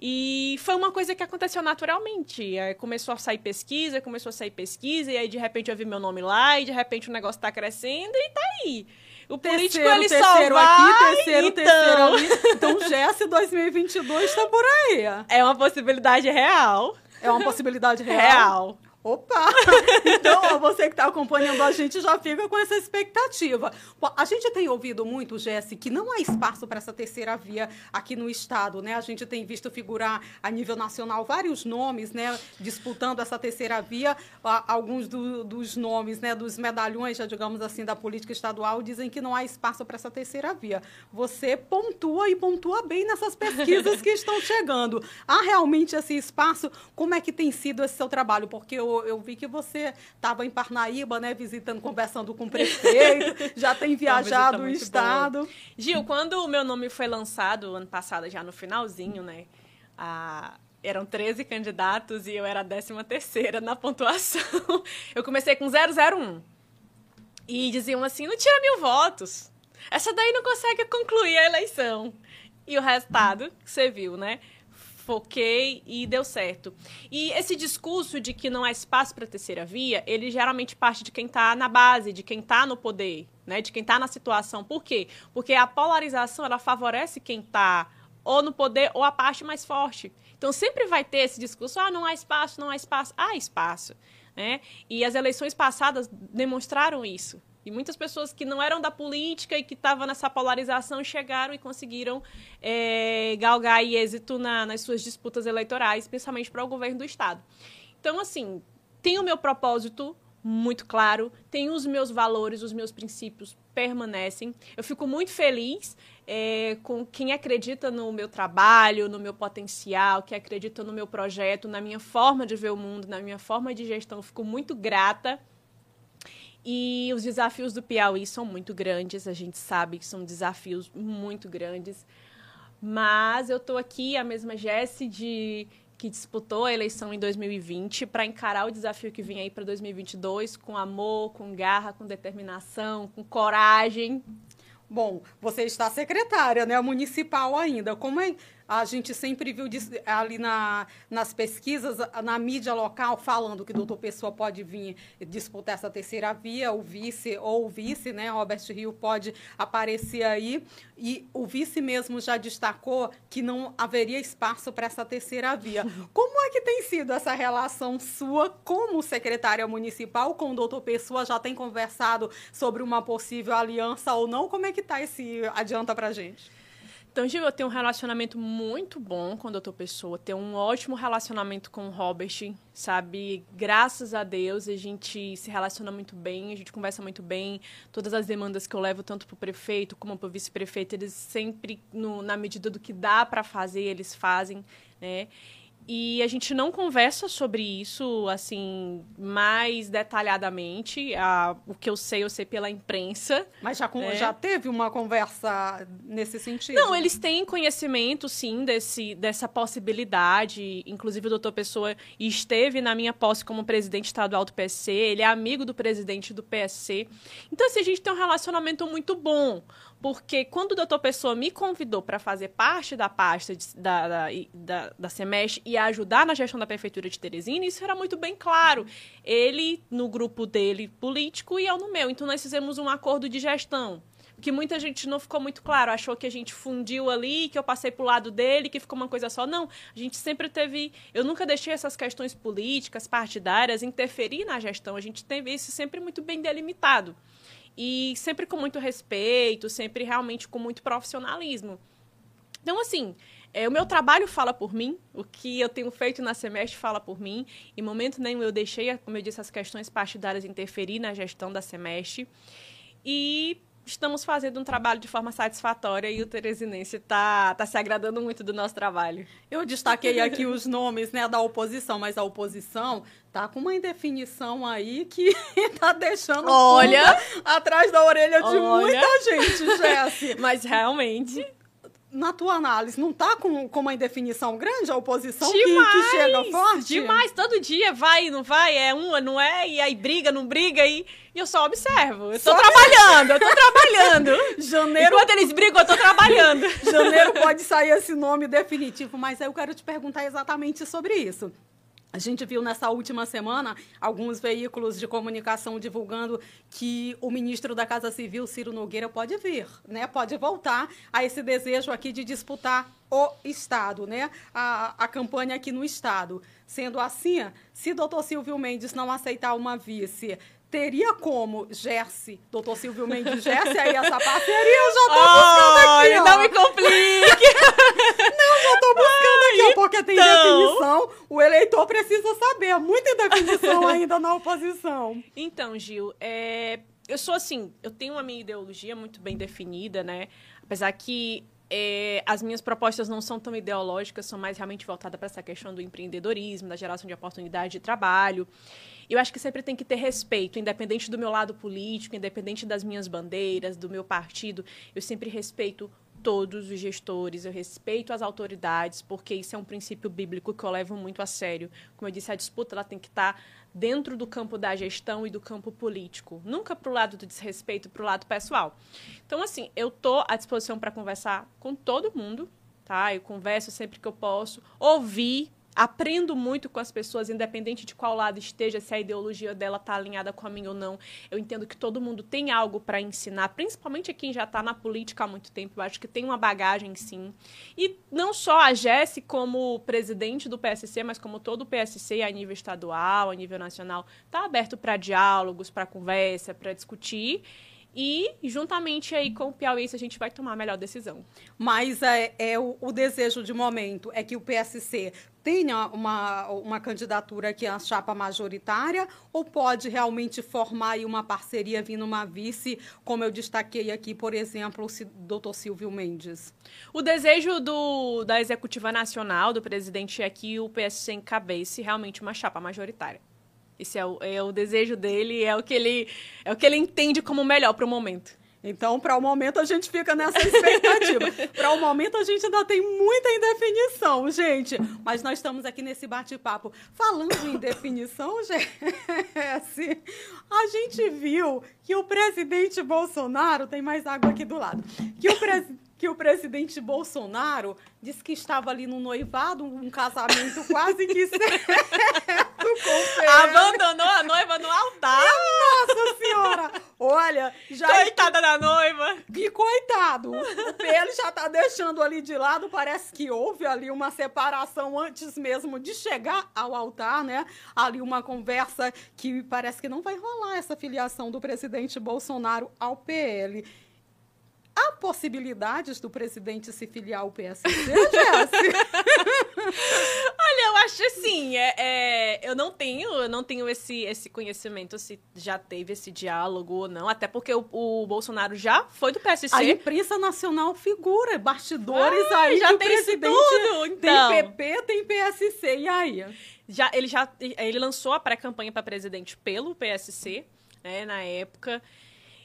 E foi uma coisa que aconteceu naturalmente. Aí começou a sair pesquisa, começou a sair pesquisa, e aí de repente eu vi meu nome lá, e de repente o negócio tá crescendo e tá aí. O político, terceiro, ele terceiro só vai, aqui, terceiro, então... terceiro ali. Então, GS 2022 tá por aí. É uma possibilidade real. É uma possibilidade real. Real. Opa! *laughs* Então, você que está acompanhando a gente já fica com essa expectativa. A gente tem ouvido muito, Jesse, que não há espaço para essa terceira via aqui no estado, né? A gente tem visto figurar a nível nacional vários nomes, né, disputando essa terceira via. Alguns do- dos nomes, né, dos medalhões, já digamos assim, da política estadual dizem que não há espaço para essa terceira via. Você pontua e pontua bem nessas pesquisas que estão chegando. Há realmente esse espaço? Como é que tem sido esse seu trabalho? Porque eu, eu vi que você estava em Parnaíba, né, visitando, conversando com o prefeito, *laughs* já tem viajado o estado. Gil, quando o meu nome foi lançado ano passado, já no finalzinho, né? a- eram 13 candidatos e eu era a 13 terceira na pontuação. *laughs* Eu comecei com 001. E diziam assim, não tira mil votos. Essa daí não consegue concluir a eleição. E o resultado, você viu, né? Foquei e deu certo. E esse discurso de que não há espaço para terceira via, ele geralmente parte de quem está na base, de quem está no poder, né? De quem está na situação. Por quê? Porque a polarização ela favorece quem está ou no poder ou a parte mais forte. Então sempre vai ter esse discurso: ah, não há espaço, não há espaço. Há espaço. Né? E as eleições passadas demonstraram isso. E muitas pessoas que não eram da política e que estavam nessa polarização chegaram e conseguiram é, galgar êxito na- nas suas disputas eleitorais, principalmente para o governo do Estado. Então, assim, tem o meu propósito muito claro, tem os meus valores, os meus princípios permanecem. Eu fico muito feliz é, com quem acredita no meu trabalho, no meu potencial, que acredita no meu projeto, na minha forma de ver o mundo, na minha forma de gestão. Eu fico muito grata. E os desafios do Piauí são muito grandes, a gente sabe que são desafios muito grandes. Mas eu estou aqui, a mesma Jesse de que disputou a eleição em 2020 para encarar o desafio que vem aí para 2022 com amor, com garra, com determinação, com coragem. Bom, você está secretária, né, municipal ainda. Como é, a gente sempre viu ali na, nas pesquisas, na mídia local, falando que o doutor Pessoa pode vir disputar essa terceira via, o vice ou o vice, né, Robert Rio pode aparecer aí. E o vice mesmo já destacou que não haveria espaço para essa terceira via. *laughs* Como é que tem sido essa relação sua como secretária municipal com o doutor Pessoa? Já tem conversado sobre uma possível aliança ou não? Como é que tá esse adianta pra gente? Gil, eu tenho um relacionamento muito bom com o doutor Pessoa, tenho um ótimo relacionamento com o Robert, sabe? Graças a Deus, a gente se relaciona muito bem, a gente conversa muito bem. Todas as demandas que eu levo, tanto para o prefeito como para o vice-prefeito, eles sempre, no, na medida do que dá para fazer, eles fazem, né? E a gente não conversa sobre isso, assim, mais detalhadamente. Ah, o que eu sei, eu sei pela imprensa. Mas já, né? já teve uma conversa nesse sentido? Não, eles têm conhecimento, sim, desse, dessa possibilidade. Inclusive, o doutor Pessoa esteve na minha posse como presidente estadual do PSC. Ele é amigo do presidente do PSC. Então, assim, a gente tem um relacionamento muito bom. Porque quando o doutor Pessoa me convidou para fazer parte da pasta de, da, da, da, da Semestre e ajudar na gestão da Prefeitura de Teresina, isso era muito bem claro. Ele no grupo dele político e eu no meu. Então nós fizemos um acordo de gestão. Que muita gente não ficou muito claro, achou que a gente fundiu ali, que eu passei pro lado dele, que ficou uma coisa só. Não, a gente sempre teve. Eu nunca deixei essas questões políticas, partidárias, interferir na gestão. A gente teve isso sempre muito bem delimitado e sempre com muito respeito, sempre realmente com muito profissionalismo. Então, assim, é, o meu trabalho fala por mim, o que eu tenho feito na semestre fala por mim. Em momento nenhum eu deixei, como eu disse, as questões partidárias interferir na gestão da semestre. E estamos fazendo um trabalho de forma satisfatória e o Teresinense está tá se agradando muito do nosso trabalho. Eu destaquei aqui os nomes né, da oposição, mas a oposição tá com uma indefinição aí que *laughs* tá deixando Olha, atrás da orelha de Olha. muita gente, Jesse. *laughs* mas realmente na tua análise, não tá com, com uma indefinição grande a oposição que, que, chega forte? Demais, todo dia vai, não vai, é um, não é, e aí briga, não briga, e, e eu só observo. Eu tô só trabalhando, eu tô trabalhando. *laughs* Janeiro... Enquanto eles brigam, eu tô trabalhando. *laughs* Janeiro pode sair esse nome definitivo, mas eu quero te perguntar exatamente sobre isso. A gente viu nessa última semana alguns veículos de comunicação divulgando que o ministro da Casa Civil, Ciro Nogueira, pode vir, né? Pode voltar a esse desejo aqui de disputar o Estado, né? A, a campanha aqui no Estado. Sendo assim, se doutor Silvio Mendes não aceitar uma vice, teria como Gerce, doutor Silvio Mendes Gerce, aí essa parceria eu já tô buscando aqui, ó. Não me complique! *laughs* não, já tô buscando aqui, ó, porque tem então... definição, o eleitor precisa saber, muita definição *laughs* ainda na oposição. Então, Gil, é... eu sou assim, eu tenho uma minha ideologia muito bem definida, né, apesar que é, as minhas propostas não são tão ideológicas, são mais realmente voltadas para essa questão do empreendedorismo, da geração de oportunidade de trabalho. Eu acho que sempre tem que ter respeito, independente do meu lado político, independente das minhas bandeiras, do meu partido. Eu sempre respeito todos os gestores, eu respeito as autoridades, porque isso é um princípio bíblico que eu levo muito a sério. Como eu disse, a disputa ela tem que estar dentro do campo da gestão e do campo político, nunca para o lado do desrespeito, para o lado pessoal. Então, assim, eu estou à disposição para conversar com todo mundo, tá? Eu converso sempre que eu posso, ouvir aprendo muito com as pessoas, independente de qual lado esteja, se a ideologia dela está alinhada com a minha ou não. Eu entendo que todo mundo tem algo para ensinar, principalmente quem já está na política há muito tempo. Eu acho que tem uma bagagem, sim. E não só a Jesse como presidente do PSC, mas como todo o PSC a nível estadual, a nível nacional, está aberto para diálogos, para conversa, para discutir. E, juntamente aí com o Piauí, a gente vai tomar a melhor decisão. Mas é, é o, o, desejo de momento é que o PSC tenha uma, uma candidatura aqui à chapa majoritária ou pode realmente formar aí uma parceria vindo uma vice, como eu destaquei aqui, por exemplo, o doutor Silvio Mendes? O desejo do, da Executiva Nacional, do presidente, é que o PSC encabece realmente uma chapa majoritária. Esse é o, é o desejo dele, é o que ele é o que ele entende como melhor para o momento. Então, para o momento, a gente fica nessa expectativa. *laughs* para o momento, a gente ainda tem muita indefinição, gente. Mas nós estamos aqui nesse bate-papo. Falando em definição, Jesse, *laughs* a gente viu que o presidente Bolsonaro. Tem mais água aqui do lado. Que o presidente que o presidente Bolsonaro disse que estava ali no noivado, um casamento quase que *laughs* certo Abandonou a noiva no altar. Nossa senhora! Olha, já. Coitada da noiva! Que coitado! O PL já tá deixando ali de lado, parece que houve ali uma separação antes mesmo de chegar ao altar, né? Ali uma conversa que parece que não vai rolar essa filiação do presidente Bolsonaro ao PL. A possibilidades do presidente se filiar ao PSC, Jéssica? *laughs* Olha, eu acho assim, é, é, eu não tenho, eu não tenho esse, esse conhecimento se já teve esse diálogo ou não, até porque o, o Bolsonaro já foi do PSC. A imprensa nacional figura, bastidores ah, aí já tem presidente tudo, então. Tem PP, tem PSC, e aí? Já, ele já ele lançou a pré-campanha para presidente pelo PSC, né, na época.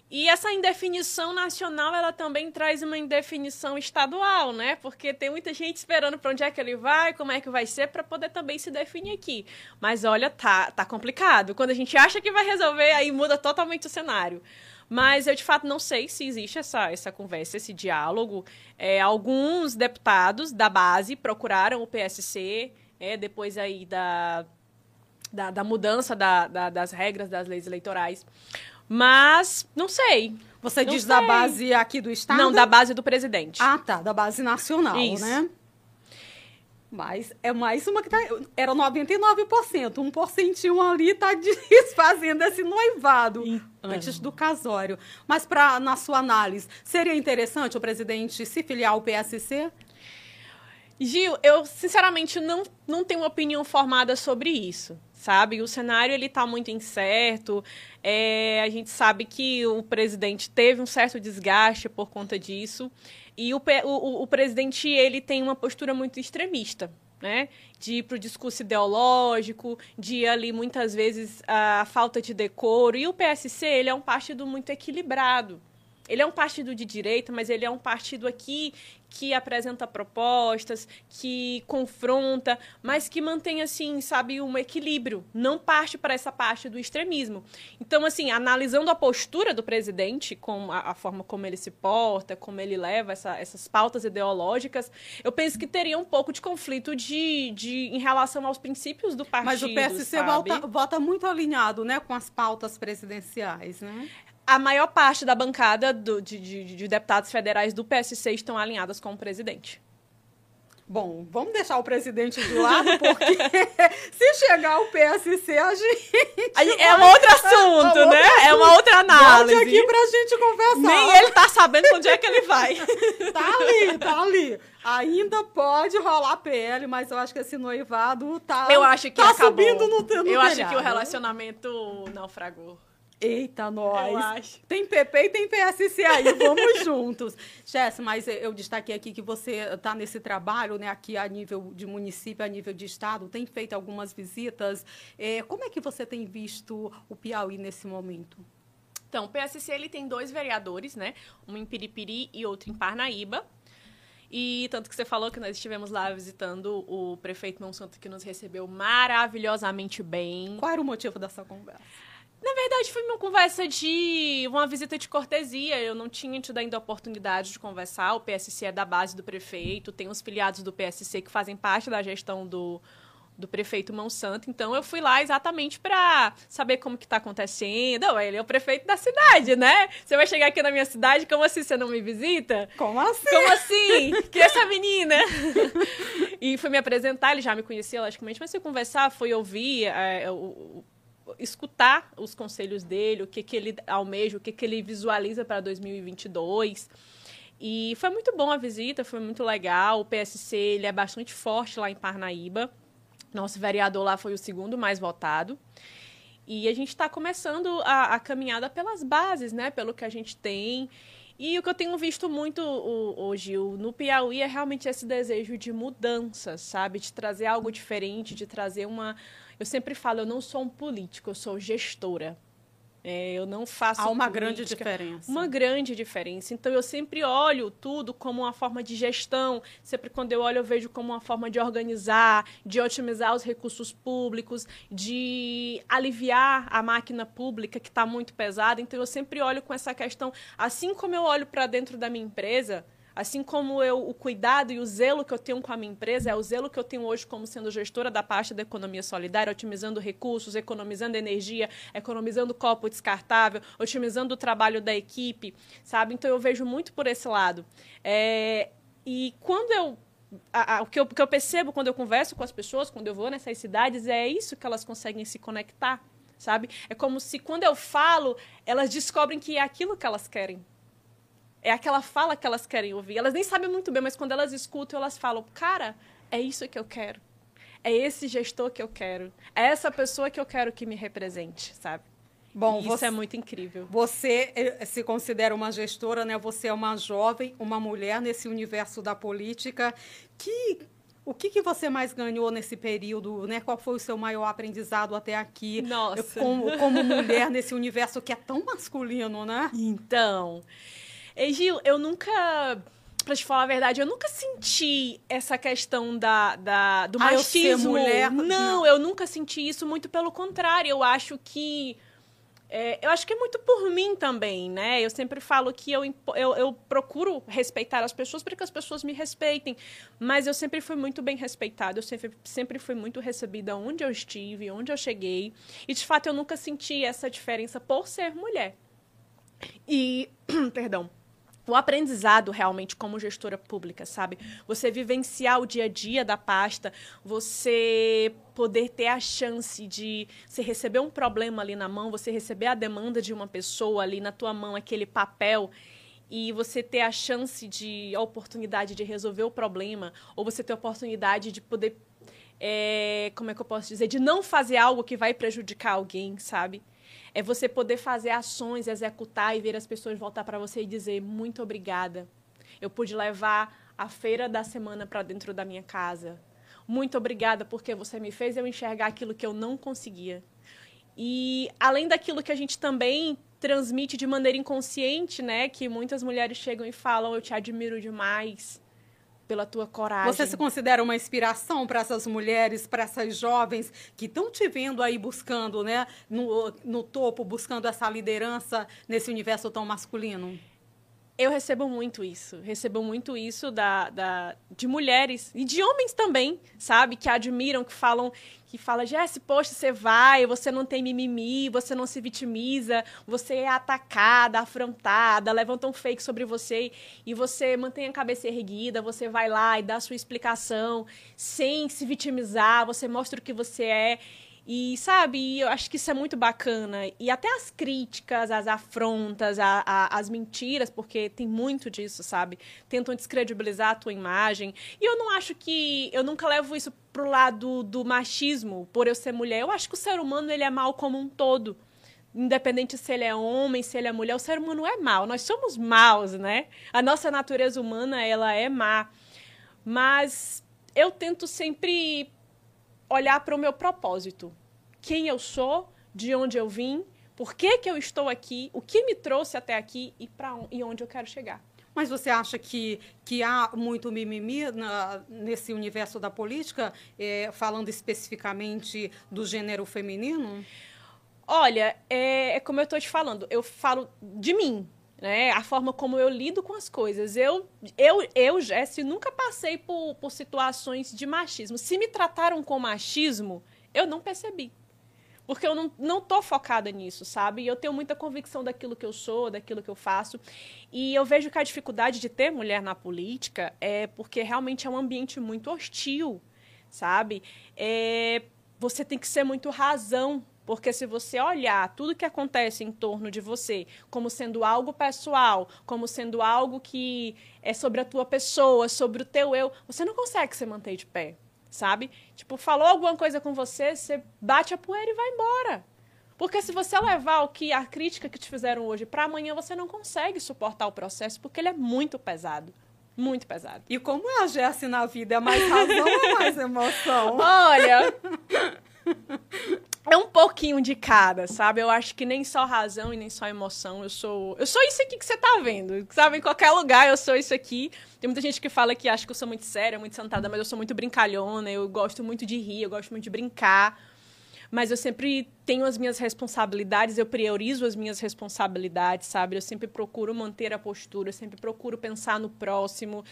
E essa indefinição nacional, ela também traz uma indefinição estadual, né? Porque tem muita gente esperando para onde é que ele vai, como é que vai ser, para poder também se definir aqui. Mas olha, tá, tá complicado. Quando a gente acha que vai resolver, aí muda totalmente o cenário. Mas eu, de fato, não sei se existe essa, essa conversa, esse diálogo. É, alguns deputados da base procuraram o PSC, é, depois aí da, da, da mudança da, da, das regras das leis eleitorais. Mas, não sei. Você não diz sei. da base aqui do Estado? Não, da base do presidente. Ah, tá. Da base nacional, Isso. né? Mas é mais uma que tá. Era 99%. Um porcentinho ali tá desfazendo *laughs* esse noivado Então. antes do casório. Mas, pra, na sua análise, seria interessante o presidente se filiar ao PSC? Gil, eu sinceramente não, não tenho opinião formada sobre isso, sabe? O cenário ele está muito incerto. É, a gente sabe que o presidente teve um certo desgaste por conta disso e o, o, o presidente ele tem uma postura muito extremista. Né? De ir para o discurso ideológico, de ir ali muitas vezes a falta de decoro. E o PSC ele é um partido muito equilibrado. Ele é um partido de direita, mas ele é um partido aqui que apresenta propostas, que confronta, mas que mantém, assim, sabe, um equilíbrio. Não parte para essa parte do extremismo. Então, assim, analisando a postura do presidente, com a, a forma como ele se porta, como ele leva essa, essas pautas ideológicas, eu penso que teria um pouco de conflito de, de, em relação aos princípios do partido. Mas o PSC vota, vota muito alinhado, né, com as pautas presidenciais, né? A maior parte da bancada do, de, de, de, deputados federais do PSC estão alinhadas com o presidente. Bom, vamos deixar o presidente de lado, porque *laughs* se chegar o PSC, a gente. É um outro assunto, *laughs* é, né? Assunto. É uma outra análise. Volte aqui pra gente conversar. Nem ele tá sabendo onde é que ele vai. *laughs* tá ali, tá ali. Ainda pode rolar PL, mas eu acho que esse noivado tá. Eu acho que tá acabou. subindo no, no Eu acho que o relacionamento naufragou. Eita, nós. Eu acho. Tem PP e tem PSC aí, vamos *laughs* juntos. Jess, mas eu destaquei aqui que você está nesse trabalho, né, aqui a nível de município, a nível de estado, tem feito algumas visitas. É, como é que você tem visto o Piauí nesse momento? Então, o PSC ele tem dois vereadores, né? Um em Piripiri e outro em Parnaíba. E tanto que você falou que nós estivemos lá visitando o prefeito Monsanto, que nos recebeu maravilhosamente bem. Qual era o motivo dessa conversa? Na verdade, foi uma conversa de uma visita de cortesia. Eu não tinha tido ainda a oportunidade de conversar. O PSC é da base do prefeito, tem os filiados do PSC que fazem parte da gestão do, do prefeito Monsanto. Então eu fui lá exatamente para saber como que tá acontecendo. Oh, ele é o prefeito da cidade, né? Você vai chegar aqui na minha cidade, como assim você não me visita? Como assim? Como assim? que é essa menina? *laughs* e fui me apresentar, ele já me conhecia, logicamente, mas fui conversar, foi ouvir é, o, escutar os conselhos dele, o que, que ele almeja, o que, que ele visualiza para 2022. E foi muito bom a visita, foi muito legal. O PSC ele é bastante forte lá em Parnaíba. Nosso vereador lá foi o segundo mais votado. E a gente está começando a, a, caminhada pelas bases, né? Pelo que a gente tem. E o que eu tenho visto muito hoje no Piauí é realmente esse desejo de mudança, sabe? De trazer algo diferente, de trazer uma, eu sempre falo, eu não sou um político, eu sou gestora. É, eu não faço. Há uma política, grande diferença. Uma grande diferença. Então, eu sempre olho tudo como uma forma de gestão. Sempre quando eu olho, eu vejo como uma forma de organizar, de otimizar os recursos públicos, de aliviar a máquina pública que está muito pesada. Então, eu sempre olho com essa questão. Assim como eu olho para dentro da minha empresa, Assim como eu, o cuidado e o zelo que eu tenho com a minha empresa, é o zelo que eu tenho hoje como sendo gestora da pasta da economia solidária, otimizando recursos, economizando energia, economizando copo descartável, otimizando o trabalho da equipe, sabe? Então eu vejo muito por esse lado. É, e quando eu a, a, o, que eu, o que eu percebo quando eu converso com as pessoas, quando eu vou nessas cidades, é isso que elas conseguem se conectar, sabe? É como se quando eu falo, elas descobrem que é aquilo que elas querem É aquela fala que elas querem ouvir. Elas nem sabem muito bem, mas quando elas escutam, elas falam: Cara, é isso que eu quero. É esse gestor que eu quero. É essa pessoa que eu quero que me represente, sabe? Bom, isso você, é muito incrível. Você eh, se considera uma gestora, né? Você é uma jovem, uma mulher nesse universo da política. Que o que, que você mais ganhou nesse período, né? Qual foi o seu maior aprendizado até aqui? Nossa. Como, como *laughs* mulher nesse universo que é tão masculino, né? Então, Gil, eu nunca pra te falar a verdade, eu nunca senti essa questão da, da do ah, machismo. mulher. Não, não, eu nunca senti isso, muito pelo contrário. Eu acho que é, eu acho que é muito por mim também, né? Eu sempre falo que eu, eu, eu procuro respeitar as pessoas para que as pessoas me respeitem. Mas eu sempre fui muito bem respeitada, eu sempre, sempre fui muito recebida onde eu estive, onde eu cheguei. E, de fato, eu nunca senti essa diferença por ser mulher. E, *clears throat* perdão, o aprendizado realmente como gestora pública, sabe? Você vivenciar o dia a dia da pasta, você poder ter a chance de você receber um problema ali na mão, você receber a demanda de uma pessoa ali na tua mão, aquele papel e você ter a chance de a oportunidade de resolver o problema, ou você ter a oportunidade de poder é, como é que eu posso dizer, de não fazer algo que vai prejudicar alguém, sabe? É você poder fazer ações, executar e ver as pessoas voltar para você e dizer muito obrigada. Eu pude levar a feira da semana para dentro da minha casa. Muito obrigada porque você me fez eu enxergar aquilo que eu não conseguia. E além daquilo que a gente também transmite de maneira inconsciente, né, que muitas mulheres chegam e falam eu te admiro demais pela tua coragem. Você se considera uma inspiração para essas mulheres, para essas jovens que estão te vendo aí buscando, né, no, no topo, buscando essa liderança nesse universo tão masculino? Eu recebo muito isso. Recebo muito isso da, da, de mulheres e de homens também, sabe? Que admiram, que falam, que fala, Jesse, poxa, você vai, você não tem mimimi, você não se vitimiza, você é atacada, afrontada, levantam fake sobre você e você mantém a cabeça erguida, você vai lá e dá a sua explicação sem se vitimizar, você mostra o que você é. E, sabe, eu acho que isso é muito bacana. E até as críticas, as afrontas, a, a, as mentiras, porque tem muito disso, sabe? Tentam descredibilizar a tua imagem. E eu não acho que. Eu nunca levo isso pro lado do machismo, por eu ser mulher. Eu acho que o ser humano, ele é mal como um todo. Independente se ele é homem, se ele é mulher, o ser humano é mal. Nós somos maus, né? A nossa natureza humana, ela é má. Mas eu tento sempre olhar para o meu propósito. Quem eu sou, de onde eu vim, por que, que eu estou aqui, o que me trouxe até aqui e, pra, e onde eu quero chegar. Mas você acha que, que há muito mimimi na, nesse universo da política, é, falando especificamente do gênero feminino? Olha, é, é como eu estou te falando, eu falo de mim, né? A forma como eu lido com as coisas. Eu, eu, eu Jesse, nunca passei por, por situações de machismo. Se me trataram com machismo, eu não percebi. Porque eu não, não tô focada nisso, sabe? E eu tenho muita convicção daquilo que eu sou, daquilo que eu faço. E eu vejo que a dificuldade de ter mulher na política é porque realmente é um ambiente muito hostil, sabe? É, você tem que ser muito razão porque se você olhar tudo que acontece em torno de você como sendo algo pessoal, como sendo algo que é sobre a tua pessoa, sobre o teu eu, você não consegue se manter de pé, sabe? Tipo, falou alguma coisa com você, você bate a poeira e vai embora. Porque se você levar o que a crítica que te fizeram hoje para amanhã, você não consegue suportar o processo, porque ele é muito pesado. Muito pesado. E como é a Jessie na vida? É mais razão ou mais *laughs* emoção? Olha, é um pouquinho de cada, sabe? Eu acho que nem só razão e nem só emoção. Eu sou, eu sou isso aqui que você tá vendo. Sabe, em qualquer lugar eu sou isso aqui. Tem muita gente que fala que acha que eu sou muito séria, muito sentada, mas eu sou muito brincalhona, eu gosto muito de rir, eu gosto muito de brincar mas eu sempre tenho as minhas responsabilidades, eu priorizo as minhas responsabilidades, sabe? Eu sempre procuro manter a postura, eu sempre procuro pensar no próximo,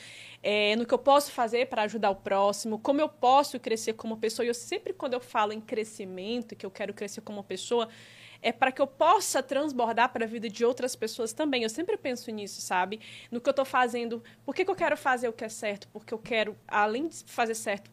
é, no que eu posso fazer para ajudar o próximo, como eu posso crescer como pessoa. E eu sempre, quando eu falo em crescimento, que eu quero crescer como pessoa, é para que eu possa transbordar para a vida de outras pessoas também. Eu sempre penso nisso, sabe? No que eu estou fazendo. Por que, que eu quero fazer o que é certo? Porque eu quero, além de fazer certo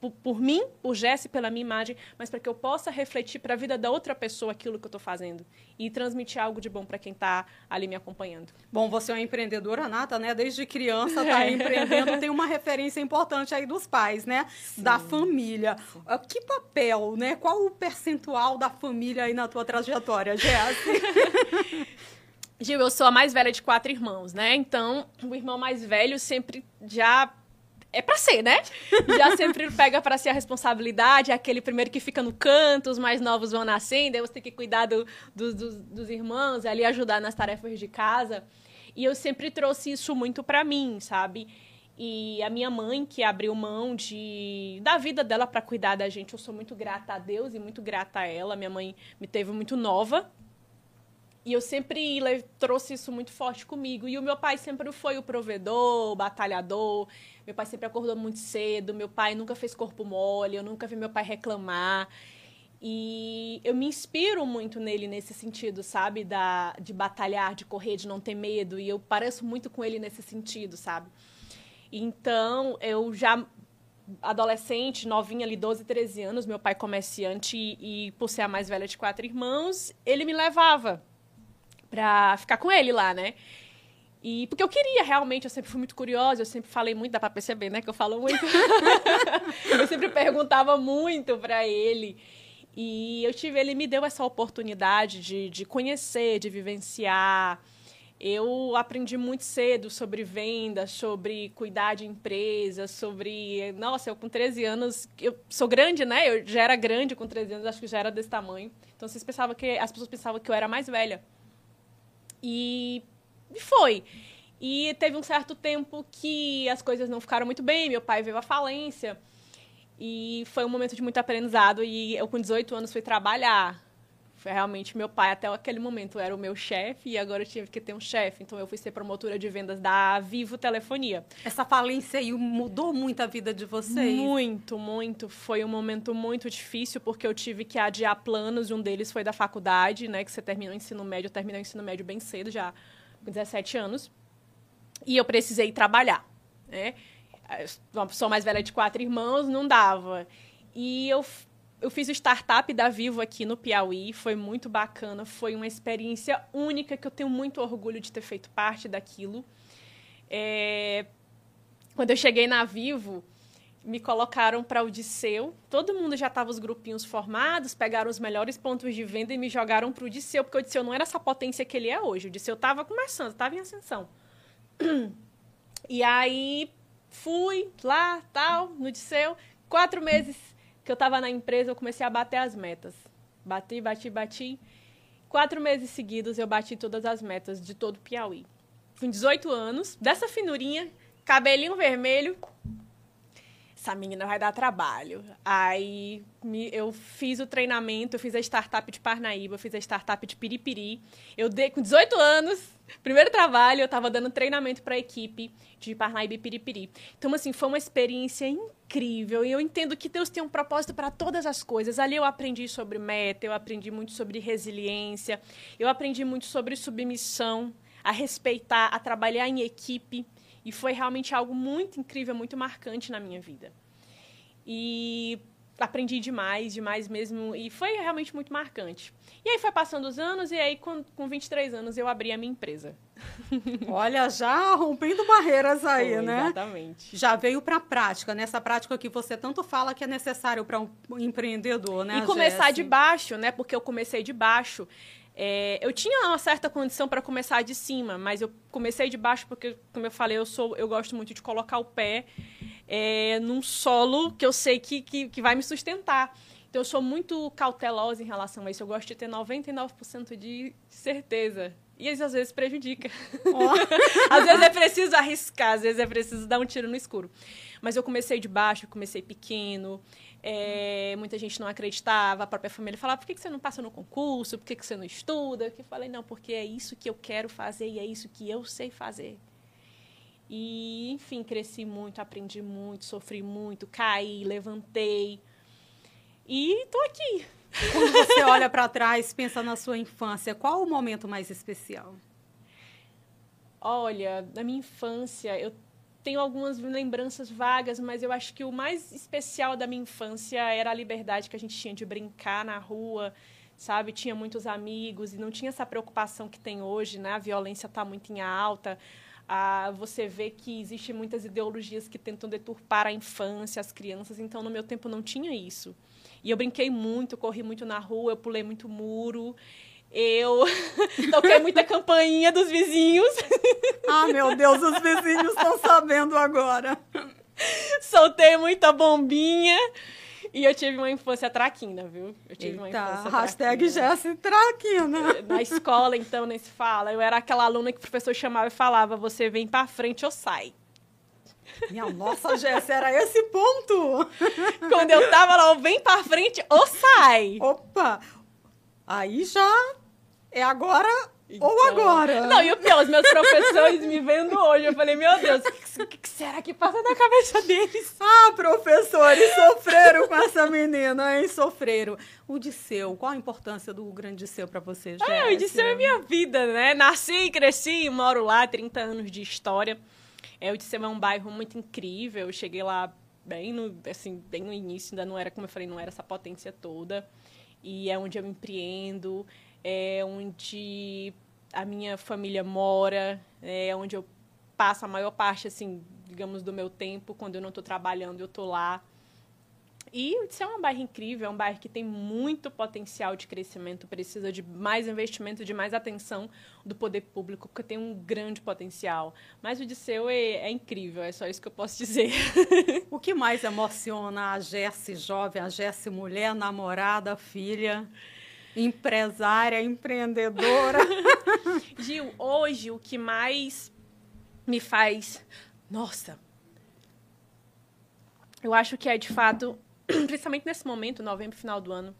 por, por mim, por Jesse, pela minha imagem, mas para que eu possa refletir para a vida da outra pessoa aquilo que eu estou fazendo e transmitir algo de bom para quem está ali me acompanhando. Bom, você é uma empreendedora nata, né? Desde criança *laughs* está é. empreendendo, tem uma referência importante aí dos pais, né? Sim. Da família. Sim. Ah, que papel, né? Qual o percentual da família aí na tua trajetória, Jesse? *laughs* Gil, eu sou a mais velha de quatro irmãos, né? Então, o irmão mais velho sempre já é para ser, né? *laughs* Já sempre pega para si a responsabilidade, é aquele primeiro que fica no canto, os mais novos vão nascendo, aí você tem que cuidar do, do, do, dos irmãos, ali ajudar nas tarefas de casa. E eu sempre trouxe isso muito para mim, sabe? E a minha mãe, que abriu mão de da vida dela para cuidar da gente, eu sou muito grata a Deus e muito grata a ela. Minha mãe me teve muito nova, e eu sempre trouxe isso muito forte comigo. E o meu pai sempre foi o provedor, o batalhador. Meu pai sempre acordou muito cedo. Meu pai nunca fez corpo mole. Eu nunca vi meu pai reclamar. E eu me inspiro muito nele nesse sentido, sabe? Da, de batalhar, de correr, de não ter medo. E eu pareço muito com ele nesse sentido, sabe? Então, eu já adolescente, novinha ali, 12, 13 anos, meu pai comerciante e, e por ser a mais velha de quatro irmãos, ele me levava pra ficar com ele lá, né? E porque eu queria realmente, eu sempre fui muito curiosa, eu sempre falei muito, dá pra perceber, né, que eu falo muito. *laughs* eu sempre perguntava muito para ele. E eu tive, ele me deu essa oportunidade de, de conhecer, de vivenciar. Eu aprendi muito cedo sobre vendas, sobre cuidar de empresas, sobre. Nossa, eu com 13 anos, eu sou grande, né? Eu já era grande com 13 anos, acho que já era desse tamanho. Então vocês pensavam que. As pessoas pensavam que eu era mais velha. E, foi. E teve um certo tempo que as coisas não ficaram muito bem, meu pai veio à falência. E foi um momento de muito aprendizado. E eu, com 18 anos, fui trabalhar. Realmente meu pai, até aquele momento, era o meu chefe e agora eu tive que ter um chefe. Então eu fui ser promotora de vendas da Vivo Telefonia. Essa falência aí mudou muito a vida de vocês? Muito, muito. Foi um momento muito difícil porque eu tive que adiar planos. Um deles foi da faculdade, né? Que você terminou o ensino médio. Eu terminei o ensino médio bem cedo, já com 17 anos. E eu precisei trabalhar, né? Uma pessoa mais velha de quatro irmãos, não dava. E eu eu fiz o startup da Vivo aqui no Piauí, foi muito bacana, foi uma experiência única que eu tenho muito orgulho de ter feito parte daquilo. É... Quando eu cheguei na Vivo, me colocaram para o Disseu. Todo mundo já estava os grupinhos formados, pegaram os melhores pontos de venda e me jogaram para o Disseu, porque o Disseu não era essa potência que ele é hoje. O Disseu estava começando, estava em ascensão. E aí fui lá, tal, no Disseu, quatro meses que eu estava na empresa, eu comecei a bater as metas. Bati, bati, bati. Quatro meses seguidos eu bati todas as metas de todo o Piauí. Com 18 anos, dessa finurinha, cabelinho vermelho. Essa menina vai dar trabalho. Aí me, eu fiz o treinamento, eu fiz a startup de Parnaíba, fiz a startup de Piripiri. Eu dei com 18 anos, primeiro trabalho, eu estava dando treinamento para a equipe de Parnaíba e Piripiri. Então, assim, foi uma experiência incrível. E eu entendo que Deus tem um propósito para todas as coisas. Ali eu aprendi sobre meta, eu aprendi muito sobre resiliência, eu aprendi muito sobre submissão, a respeitar, a trabalhar em equipe. E foi realmente algo muito incrível, muito marcante na minha vida. E aprendi demais, demais mesmo, e foi realmente muito marcante. E aí foi passando os anos, e aí com, com 23 anos eu abri a minha empresa. *laughs* Olha, já rompendo barreiras aí, foi, né? Exatamente. Já veio para a prática, nessa prática que você tanto fala que é necessário para um empreendedor, né? E começar de baixo, né? Porque eu comecei de baixo. É, eu tinha uma certa condição para começar de cima, mas eu comecei de baixo porque, como eu falei, eu sou, eu gosto muito de colocar o pé é, num solo que eu sei que, que, que vai me sustentar. Então, eu sou muito cautelosa em relação a isso. Eu gosto de ter 99% de certeza. E isso às vezes prejudica. Oh. *laughs* às vezes é preciso arriscar, às vezes é preciso dar um tiro no escuro. Mas eu comecei de baixo, comecei pequeno. É, muita gente não acreditava, a própria família falava: por que, você não passa no concurso? Por que, que você não estuda? Eu falei: não, porque é isso que eu quero fazer e é isso que eu sei fazer. E, enfim, cresci muito, aprendi muito, sofri muito, caí, levantei. E tô aqui. Quando você *laughs* olha para trás, pensa na sua infância, qual o momento mais especial? Olha, na minha infância, eu tenho algumas lembranças vagas, mas eu acho que o mais especial da minha infância era a liberdade que a gente tinha de brincar na rua, sabe? Tinha muitos amigos e não tinha essa preocupação que tem hoje, né? A violência está muito em alta. Ah, você vê que existem muitas ideologias que tentam deturpar a infância, as crianças. Então, no meu tempo não tinha isso. E eu brinquei muito, corri muito na rua, eu pulei muito muro. Eu *laughs* toquei muita campainha dos vizinhos. *laughs* Ah, meu Deus, os vizinhos estão sabendo agora. Soltei muita bombinha. E eu tive uma infância traquina, viu? Eu tive Eita, uma infância hashtag Jesse Traquina. Na escola, então, nem se fala. Eu era aquela aluna que o professor chamava e falava, você vem pra frente ou sai. Minha nossa, Jéssica, era esse ponto? Quando eu tava lá, ou vem pra frente ou sai. Opa! Aí já é agora Então, ou agora. Não, e o pior, os meus professores me vendo hoje, eu falei, meu Deus, o que, que, será que passa na cabeça deles? *laughs* Ah, professores, sofreram com essa menina, hein? Sofreram. O Disseu, qual a importância do Grande Disseu pra você, Jéssica? É, o Disseu é minha vida, né? Nasci, cresci, moro lá, 30 anos de história. É, o Disseu é um bairro muito incrível, eu cheguei lá bem no, assim, bem no início, ainda não era, como eu falei, não era essa potência toda. E é onde eu empreendo, é onde a minha família mora, é onde eu passo a maior parte, assim, digamos, do meu tempo. Quando eu não estou trabalhando, eu estou lá. E isso é um bairro incrível, é um bairro que tem muito potencial de crescimento, precisa de mais investimento, de mais atenção do poder público, porque tem um grande potencial. Mas o Disseu é, é incrível, é só isso que eu posso dizer. *laughs* o que mais emociona a Jesse jovem, a Jesse mulher, namorada, filha? Empresária, empreendedora. *laughs* Gil, hoje o que mais me faz. Nossa! Eu acho que é de fato, *clears throat* principalmente nesse momento, novembro, final do ano,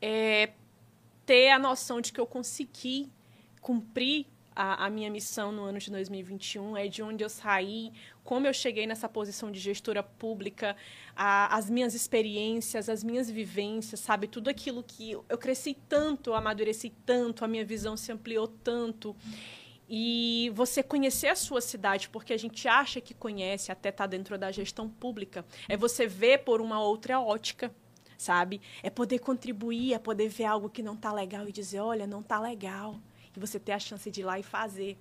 é ter a noção de que eu consegui cumprir a, a, minha missão no ano de 2021, é de onde eu saí, como eu cheguei nessa posição de gestora pública, a, as minhas experiências, as minhas vivências, sabe? Tudo aquilo que eu cresci tanto, amadureci tanto, a minha visão se ampliou tanto. E você conhecer a sua cidade, porque a gente acha que conhece, até tá dentro da gestão pública, é você ver por uma outra ótica sabe? É poder contribuir, é poder ver algo que não tá legal e dizer, olha, não tá legal e você ter a chance de ir lá e fazer.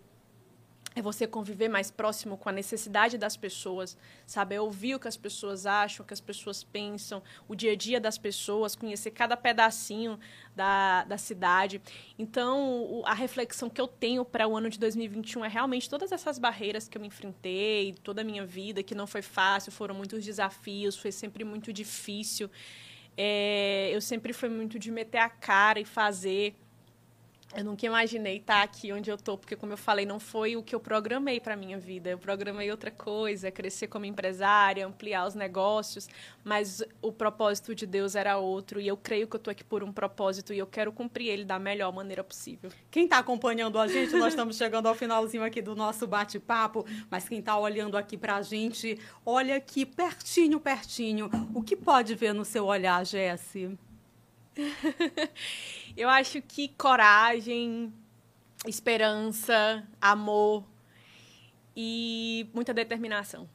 É você conviver mais próximo com a necessidade das pessoas, sabe? É ouvir o que as pessoas acham, o que as pessoas pensam, o dia a dia das pessoas, conhecer cada pedacinho da, da cidade. Então, a reflexão que eu tenho para o ano de 2021 é realmente todas essas barreiras que eu me enfrentei, toda a minha vida, que não foi fácil, foram muitos desafios, foi sempre muito difícil. É, eu sempre fui muito de meter a cara e fazer eu nunca imaginei estar aqui onde eu estou, porque, como eu falei, não foi o que eu programei para a minha vida. Eu programei outra coisa, crescer como empresária, ampliar os negócios, mas o propósito de Deus era outro. E eu creio que eu estou aqui por um propósito e eu quero cumprir ele da melhor maneira possível. Quem está acompanhando a gente, nós estamos chegando ao finalzinho aqui do nosso bate-papo, mas quem está olhando aqui para a gente, olha aqui pertinho, pertinho. O que pode ver no seu olhar, Jesse? *laughs* Eu acho que coragem, esperança, amor e muita determinação.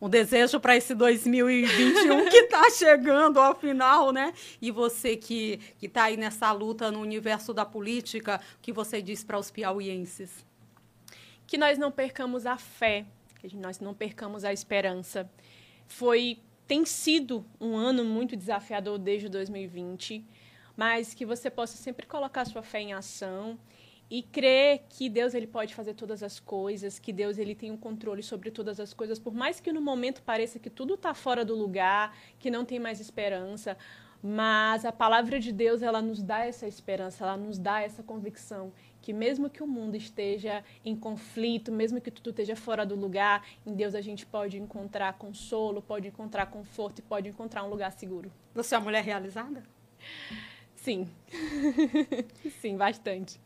Um desejo para esse 2021 que está chegando ao final, né? E você que está aí nessa luta no universo da política, o que você diz para os piauienses? Que nós não percamos a fé, que nós não percamos a esperança. Foi tem sido um ano muito desafiador desde 2020 mas que você possa sempre colocar sua fé em ação e crer que Deus ele pode fazer todas as coisas, que Deus ele tem um controle sobre todas as coisas, por mais que no momento pareça que tudo está fora do lugar, que não tem mais esperança, mas a palavra de Deus ela nos dá essa esperança, ela nos dá essa convicção que mesmo que o mundo esteja em conflito, mesmo que tudo esteja fora do lugar, em Deus a gente pode encontrar consolo, pode encontrar conforto e pode encontrar um lugar seguro. Você é uma mulher realizada? Sim. *laughs* Sim, bastante.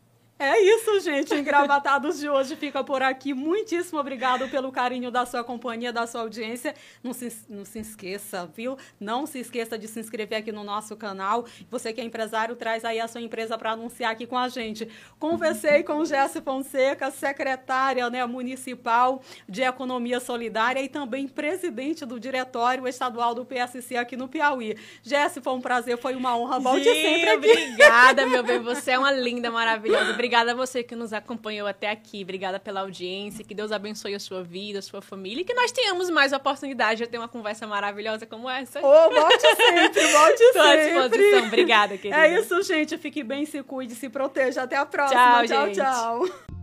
É isso, gente. Engravatados de hoje fica por aqui. Muitíssimo obrigado pelo carinho da sua companhia, da sua audiência. Não se, não se esqueça, viu? Não se esqueça de se inscrever aqui no nosso canal. Você que é empresário, traz aí a sua empresa para anunciar aqui com a gente. Conversei com Jéssica Fonseca, secretária né, municipal de Economia Solidária e também presidente do Diretório Estadual do PSC aqui no Piauí. Jéssica, foi um prazer, foi uma honra. Volte sempre aqui. Obrigada, meu bem. Você é uma linda, maravilhosa. Obrigada Obrigada a você que nos acompanhou até aqui. Obrigada pela audiência. Que Deus abençoe a sua vida, a sua família. E que nós tenhamos mais oportunidade de ter uma conversa maravilhosa como essa. Oh, volte sempre, volte *laughs* Estou à sempre. disposição. Obrigada, querida. É isso, gente. Fique bem, se cuide, se proteja. Até a próxima. Tchau, tchau. gente. tchau.